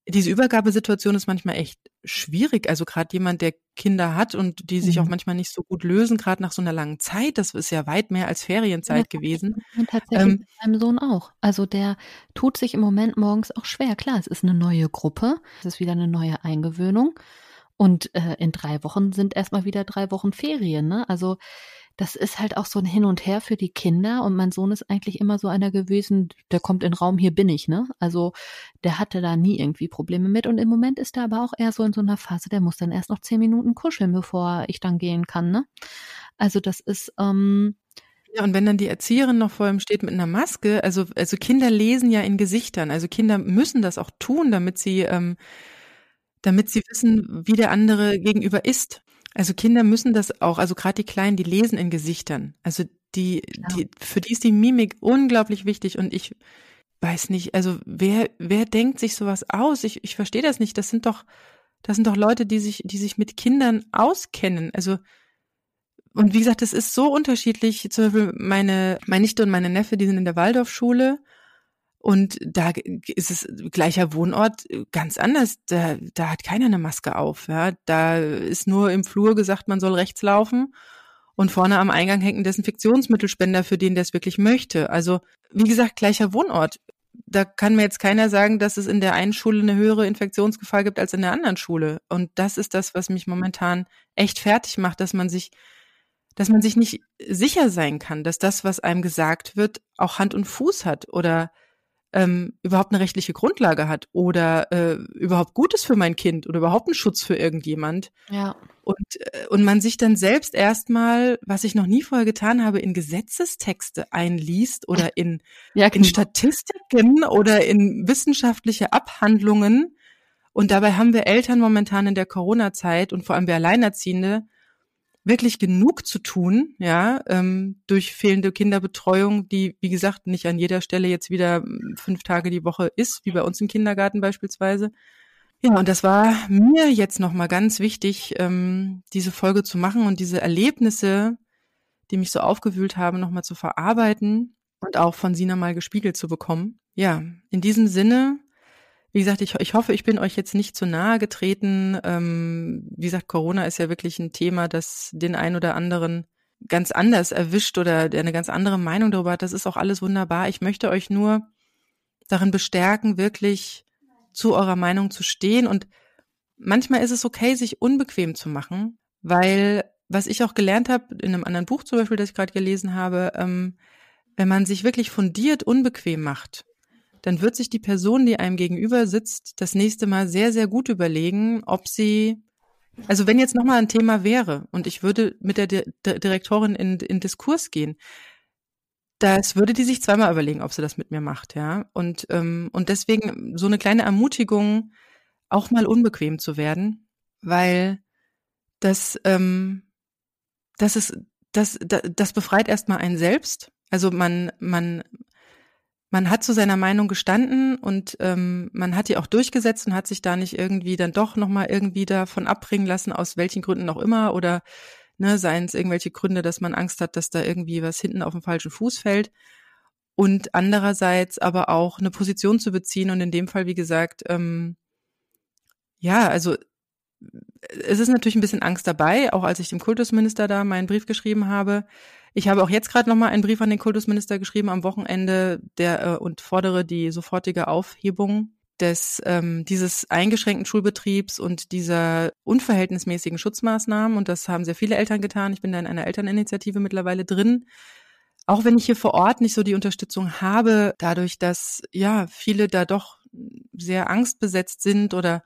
diese Übergabesituation ist manchmal echt schwierig. Also gerade jemand, der Kinder hat und die sich mhm. auch manchmal nicht so gut lösen, gerade nach so einer langen Zeit. Das ist ja weit mehr als Ferienzeit ja, gewesen. Tatsächlich ähm, meinem Sohn auch. Also der tut sich im Moment morgens auch schwer. Klar, es ist eine neue Gruppe, es ist wieder eine neue Eingewöhnung. Und äh, in drei Wochen sind erstmal wieder drei Wochen Ferien. Ne? Also das ist halt auch so ein Hin und Her für die Kinder und mein Sohn ist eigentlich immer so einer gewesen, der kommt in den Raum, hier bin ich, ne? Also der hatte da nie irgendwie Probleme mit und im Moment ist er aber auch eher so in so einer Phase, der muss dann erst noch zehn Minuten kuscheln, bevor ich dann gehen kann, ne? Also das ist, ähm, ja, und wenn dann die Erzieherin noch vor ihm steht mit einer Maske, also, also Kinder lesen ja in Gesichtern, also Kinder müssen das auch tun, damit sie, ähm, damit sie wissen, wie der andere gegenüber ist. Also Kinder müssen das auch, also gerade die Kleinen, die lesen in Gesichtern. Also die, ja. die, für die ist die Mimik unglaublich wichtig und ich weiß nicht, also wer, wer denkt sich sowas aus? Ich, ich verstehe das nicht. Das sind doch, das sind doch Leute, die sich, die sich mit Kindern auskennen. Also, und wie gesagt, das ist so unterschiedlich. Zum Beispiel meine, meine Nichte und meine Neffe, die sind in der Waldorfschule und da ist es gleicher Wohnort ganz anders. Da, da hat keiner eine Maske auf. Ja. Da ist nur im Flur gesagt, man soll rechts laufen. Und vorne am Eingang hängt ein Desinfektionsmittelspender für den, der es wirklich möchte. Also, wie gesagt, gleicher Wohnort. Da kann mir jetzt keiner sagen, dass es in der einen Schule eine höhere Infektionsgefahr gibt als in der anderen Schule. Und das ist das, was mich momentan echt fertig macht, dass man sich, dass man sich nicht sicher sein kann, dass das, was einem gesagt wird, auch Hand und Fuß hat oder ähm, überhaupt eine rechtliche Grundlage hat oder äh, überhaupt gut ist für mein Kind oder überhaupt einen Schutz für irgendjemand. Ja. Und, äh, und man sich dann selbst erstmal, was ich noch nie vorher getan habe, in Gesetzestexte einliest oder in, ja, genau. in Statistiken oder in wissenschaftliche Abhandlungen. Und dabei haben wir Eltern momentan in der Corona-Zeit und vor allem wir Alleinerziehende wirklich genug zu tun, ja, ähm, durch fehlende Kinderbetreuung, die, wie gesagt, nicht an jeder Stelle jetzt wieder hm, fünf Tage die Woche ist, wie bei uns im Kindergarten beispielsweise. Ja, und das war mir jetzt nochmal ganz wichtig, ähm, diese Folge zu machen und diese Erlebnisse, die mich so aufgewühlt haben, nochmal zu verarbeiten und auch von Sina mal gespiegelt zu bekommen. Ja, in diesem Sinne wie gesagt, ich, ich hoffe, ich bin euch jetzt nicht zu nahe getreten. Ähm, wie gesagt, Corona ist ja wirklich ein Thema, das den einen oder anderen ganz anders erwischt oder der eine ganz andere Meinung darüber hat. Das ist auch alles wunderbar. Ich möchte euch nur darin bestärken, wirklich zu eurer Meinung zu stehen. Und manchmal ist es okay, sich unbequem zu machen, weil was ich auch gelernt habe, in einem anderen Buch zum Beispiel, das ich gerade gelesen habe, ähm, wenn man sich wirklich fundiert unbequem macht, dann wird sich die Person, die einem gegenüber sitzt, das nächste Mal sehr, sehr gut überlegen, ob sie, also wenn jetzt nochmal ein Thema wäre und ich würde mit der Direktorin in, in Diskurs gehen, das würde die sich zweimal überlegen, ob sie das mit mir macht, ja. Und, ähm, und deswegen so eine kleine Ermutigung, auch mal unbequem zu werden, weil das, ähm, das ist, das, das, das befreit erstmal einen selbst. Also man, man, man hat zu seiner Meinung gestanden und ähm, man hat die auch durchgesetzt und hat sich da nicht irgendwie dann doch nochmal irgendwie davon abbringen lassen, aus welchen Gründen auch immer oder ne, seien es irgendwelche Gründe, dass man Angst hat, dass da irgendwie was hinten auf den falschen Fuß fällt. Und andererseits aber auch eine Position zu beziehen und in dem Fall, wie gesagt, ähm, ja, also es ist natürlich ein bisschen Angst dabei, auch als ich dem Kultusminister da meinen Brief geschrieben habe. Ich habe auch jetzt gerade nochmal einen Brief an den Kultusminister geschrieben am Wochenende der äh, und fordere die sofortige Aufhebung des ähm, dieses eingeschränkten Schulbetriebs und dieser unverhältnismäßigen Schutzmaßnahmen. Und das haben sehr viele Eltern getan. Ich bin da in einer Elterninitiative mittlerweile drin. Auch wenn ich hier vor Ort nicht so die Unterstützung habe, dadurch, dass ja viele da doch sehr angstbesetzt sind oder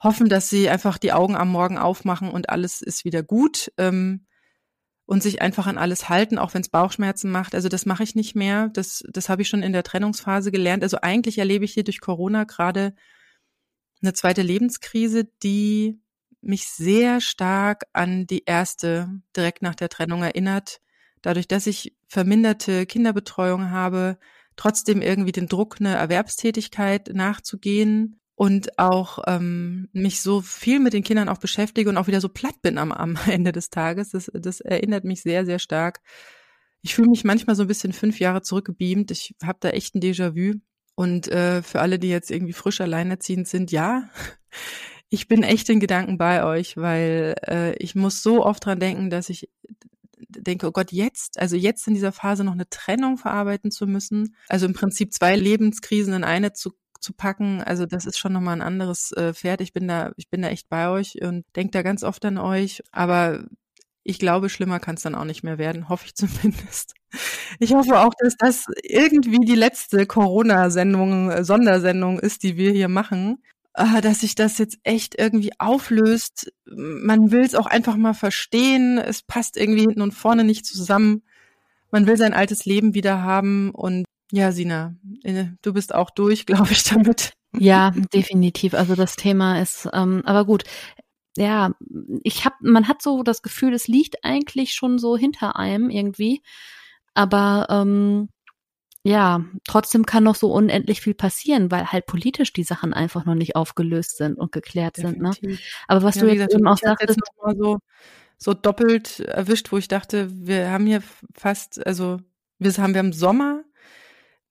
hoffen, dass sie einfach die Augen am Morgen aufmachen und alles ist wieder gut. Ähm, und sich einfach an alles halten, auch wenn es Bauchschmerzen macht. Also das mache ich nicht mehr. Das, das habe ich schon in der Trennungsphase gelernt. Also eigentlich erlebe ich hier durch Corona gerade eine zweite Lebenskrise, die mich sehr stark an die erste direkt nach der Trennung erinnert. Dadurch, dass ich verminderte Kinderbetreuung habe, trotzdem irgendwie den Druck, eine Erwerbstätigkeit nachzugehen und auch ähm, mich so viel mit den Kindern auch beschäftige und auch wieder so platt bin am, am Ende des Tages. Das, das erinnert mich sehr, sehr stark. Ich fühle mich manchmal so ein bisschen fünf Jahre zurückgebeamt. Ich habe da echt ein Déjà-vu. Und äh, für alle, die jetzt irgendwie frisch alleinerziehend sind, ja, ich bin echt in Gedanken bei euch, weil äh, ich muss so oft dran denken, dass ich denke, oh Gott, jetzt, also jetzt in dieser Phase noch eine Trennung verarbeiten zu müssen. Also im Prinzip zwei Lebenskrisen in eine zu zu packen. Also das ist schon nochmal ein anderes äh, Pferd. Ich bin da, ich bin da echt bei euch und denke da ganz oft an euch. Aber ich glaube, schlimmer kann es dann auch nicht mehr werden, hoffe ich zumindest. Ich hoffe auch, dass das irgendwie die letzte Corona-Sendung, äh, Sondersendung ist, die wir hier machen. Äh, dass sich das jetzt echt irgendwie auflöst. Man will es auch einfach mal verstehen. Es passt irgendwie hinten und vorne nicht zusammen. Man will sein altes Leben wieder haben und ja, Sina, äh, du bist auch durch, glaube ich, damit. Ja, definitiv. Also das Thema ist, ähm, aber gut. Ja, ich habe, man hat so das Gefühl, es liegt eigentlich schon so hinter einem irgendwie. Aber ähm, ja, trotzdem kann noch so unendlich viel passieren, weil halt politisch die Sachen einfach noch nicht aufgelöst sind und geklärt Definitiv. sind. Ne? Aber was ja, du jetzt gesagt, eben auch sagtest, so so doppelt erwischt, wo ich dachte, wir haben hier fast, also wir haben wir haben Sommer,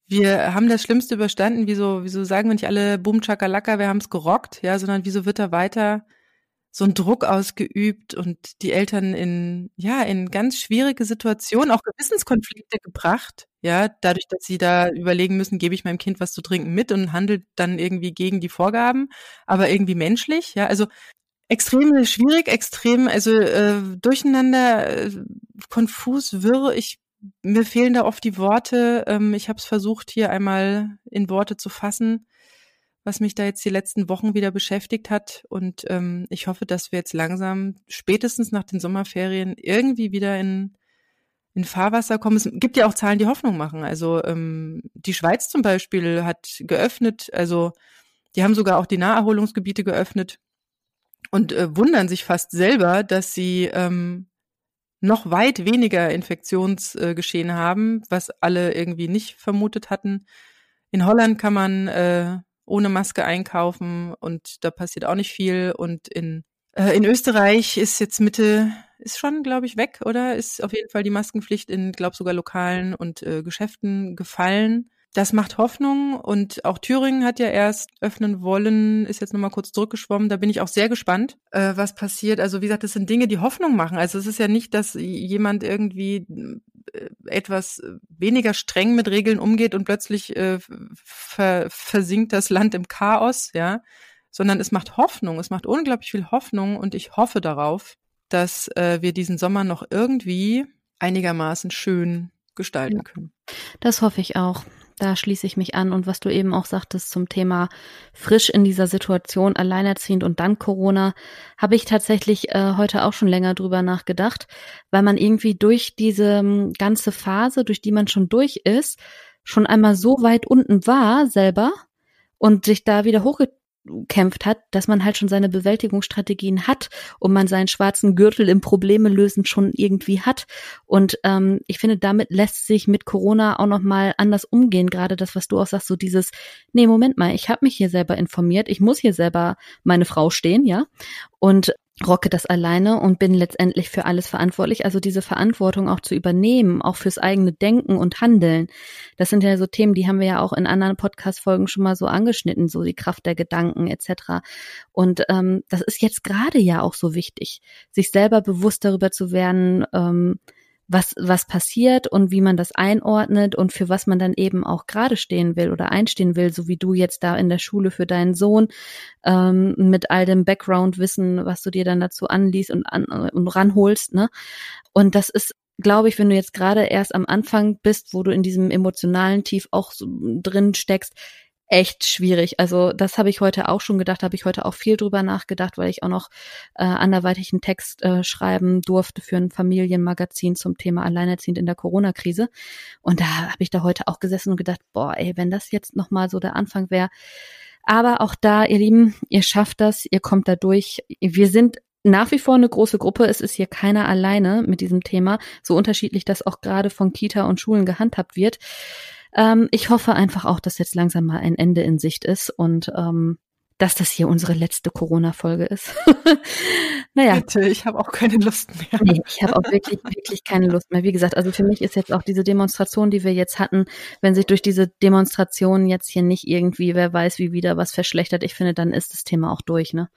wir haben das Schlimmste überstanden. Wieso, wieso sagen wir nicht alle Boom Chakalaka, wir haben es gerockt, ja, sondern wieso wird da weiter so ein Druck ausgeübt und die Eltern in, ja, in ganz schwierige Situationen, auch Gewissenskonflikte gebracht, ja, dadurch, dass sie da überlegen müssen, gebe ich meinem Kind was zu trinken mit und handelt dann irgendwie gegen die Vorgaben, aber irgendwie menschlich, ja, also extrem schwierig, extrem, also äh, durcheinander, äh, konfus, wirr. Ich mir fehlen da oft die Worte. Ähm, ich habe es versucht, hier einmal in Worte zu fassen, was mich da jetzt die letzten Wochen wieder beschäftigt hat. Und ähm, ich hoffe, dass wir jetzt langsam, spätestens nach den Sommerferien, irgendwie wieder in, in Fahrwasser kommen. Es gibt ja auch Zahlen, die Hoffnung machen. Also ähm, die Schweiz zum Beispiel hat geöffnet, also die haben sogar auch die Naherholungsgebiete geöffnet und äh, wundern sich fast selber, dass sie ähm, noch weit weniger Infektionsgeschehen äh, haben, was alle irgendwie nicht vermutet hatten. In Holland kann man äh, ohne Maske einkaufen und da passiert auch nicht viel. Und in, äh, in Österreich ist jetzt Mitte, ist schon, glaube ich, weg, oder? Ist auf jeden Fall die Maskenpflicht in, glaube sogar Lokalen und äh, Geschäften gefallen das macht Hoffnung und auch Thüringen hat ja erst öffnen wollen, ist jetzt nochmal kurz zurückgeschwommen. Da bin ich auch sehr gespannt, äh, was passiert. Also wie gesagt, das sind Dinge, die Hoffnung machen. Also es ist ja nicht, dass jemand irgendwie äh, etwas weniger streng mit Regeln umgeht und plötzlich äh, ver versinkt das Land im Chaos, ja, sondern es macht Hoffnung, es macht unglaublich viel Hoffnung und ich hoffe darauf, dass äh, wir diesen Sommer noch irgendwie einigermaßen schön gestalten können. Das hoffe ich auch. Da schließe ich mich an. Und was du eben auch sagtest zum Thema frisch in dieser Situation, alleinerziehend und dann Corona, habe ich tatsächlich äh, heute auch schon länger drüber nachgedacht, weil man irgendwie durch diese ähm, ganze Phase, durch die man schon durch ist, schon einmal so weit unten war selber und sich da wieder hochge kämpft hat, dass man halt schon seine Bewältigungsstrategien hat und man seinen schwarzen Gürtel im Probleme lösen schon irgendwie hat. Und ähm, ich finde, damit lässt sich mit Corona auch noch mal anders umgehen. Gerade das, was du auch sagst, so dieses, nee, Moment mal, ich habe mich hier selber informiert, ich muss hier selber meine Frau stehen, ja. Und rocke das alleine und bin letztendlich für alles verantwortlich. Also diese Verantwortung auch zu übernehmen, auch fürs eigene Denken und Handeln. Das sind ja so Themen, die haben wir ja auch in anderen Podcast-Folgen schon mal so angeschnitten, so die Kraft der Gedanken etc. Und ähm, das ist jetzt gerade ja auch so wichtig, sich selber bewusst darüber zu werden, ähm, was, was passiert und wie man das einordnet und für was man dann eben auch gerade stehen will oder einstehen will, so wie du jetzt da in der Schule für deinen Sohn ähm, mit all dem Background-Wissen, was du dir dann dazu anliest und, an, und ranholst. Ne? Und das ist glaube ich, wenn du jetzt gerade erst am Anfang bist, wo du in diesem emotionalen Tief auch so drin steckst, echt schwierig. Also das habe ich heute auch schon gedacht, habe ich heute auch viel drüber nachgedacht, weil ich auch noch äh, anderweitig einen Text äh, schreiben durfte für ein Familienmagazin zum Thema Alleinerziehend in der Corona-Krise. Und da habe ich da heute auch gesessen und gedacht, boah, ey, wenn das jetzt nochmal so der Anfang wäre. Aber auch da, ihr Lieben, ihr schafft das, ihr kommt da durch. Wir sind nach wie vor eine große Gruppe. Es ist hier keiner alleine mit diesem Thema, so unterschiedlich das auch gerade von Kita und Schulen gehandhabt wird. Ähm, ich hoffe einfach auch, dass jetzt langsam mal ein Ende in Sicht ist und ähm, dass das hier unsere letzte Corona-Folge ist. naja. Bitte, ich habe auch keine Lust mehr. Nee, ich habe auch wirklich, wirklich keine Lust mehr. Wie gesagt, also für mich ist jetzt auch diese Demonstration, die wir jetzt hatten, wenn sich durch diese Demonstration jetzt hier nicht irgendwie, wer weiß, wie wieder was verschlechtert, ich finde, dann ist das Thema auch durch, ne?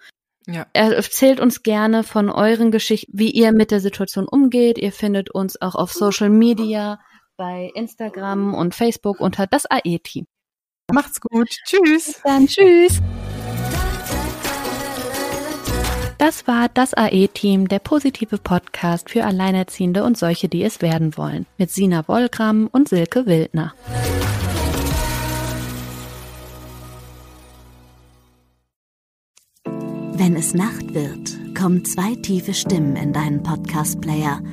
Ja. Erzählt uns gerne von euren Geschichten, wie ihr mit der Situation umgeht. Ihr findet uns auch auf Social Media bei Instagram und Facebook unter das AE-Team. Macht's gut. Tschüss. Bis dann. Tschüss. Das war das AE-Team, der positive Podcast für Alleinerziehende und solche, die es werden wollen, mit Sina Wollgramm und Silke Wildner. Wenn es Nacht wird, kommen zwei tiefe Stimmen in deinen Podcast-Player –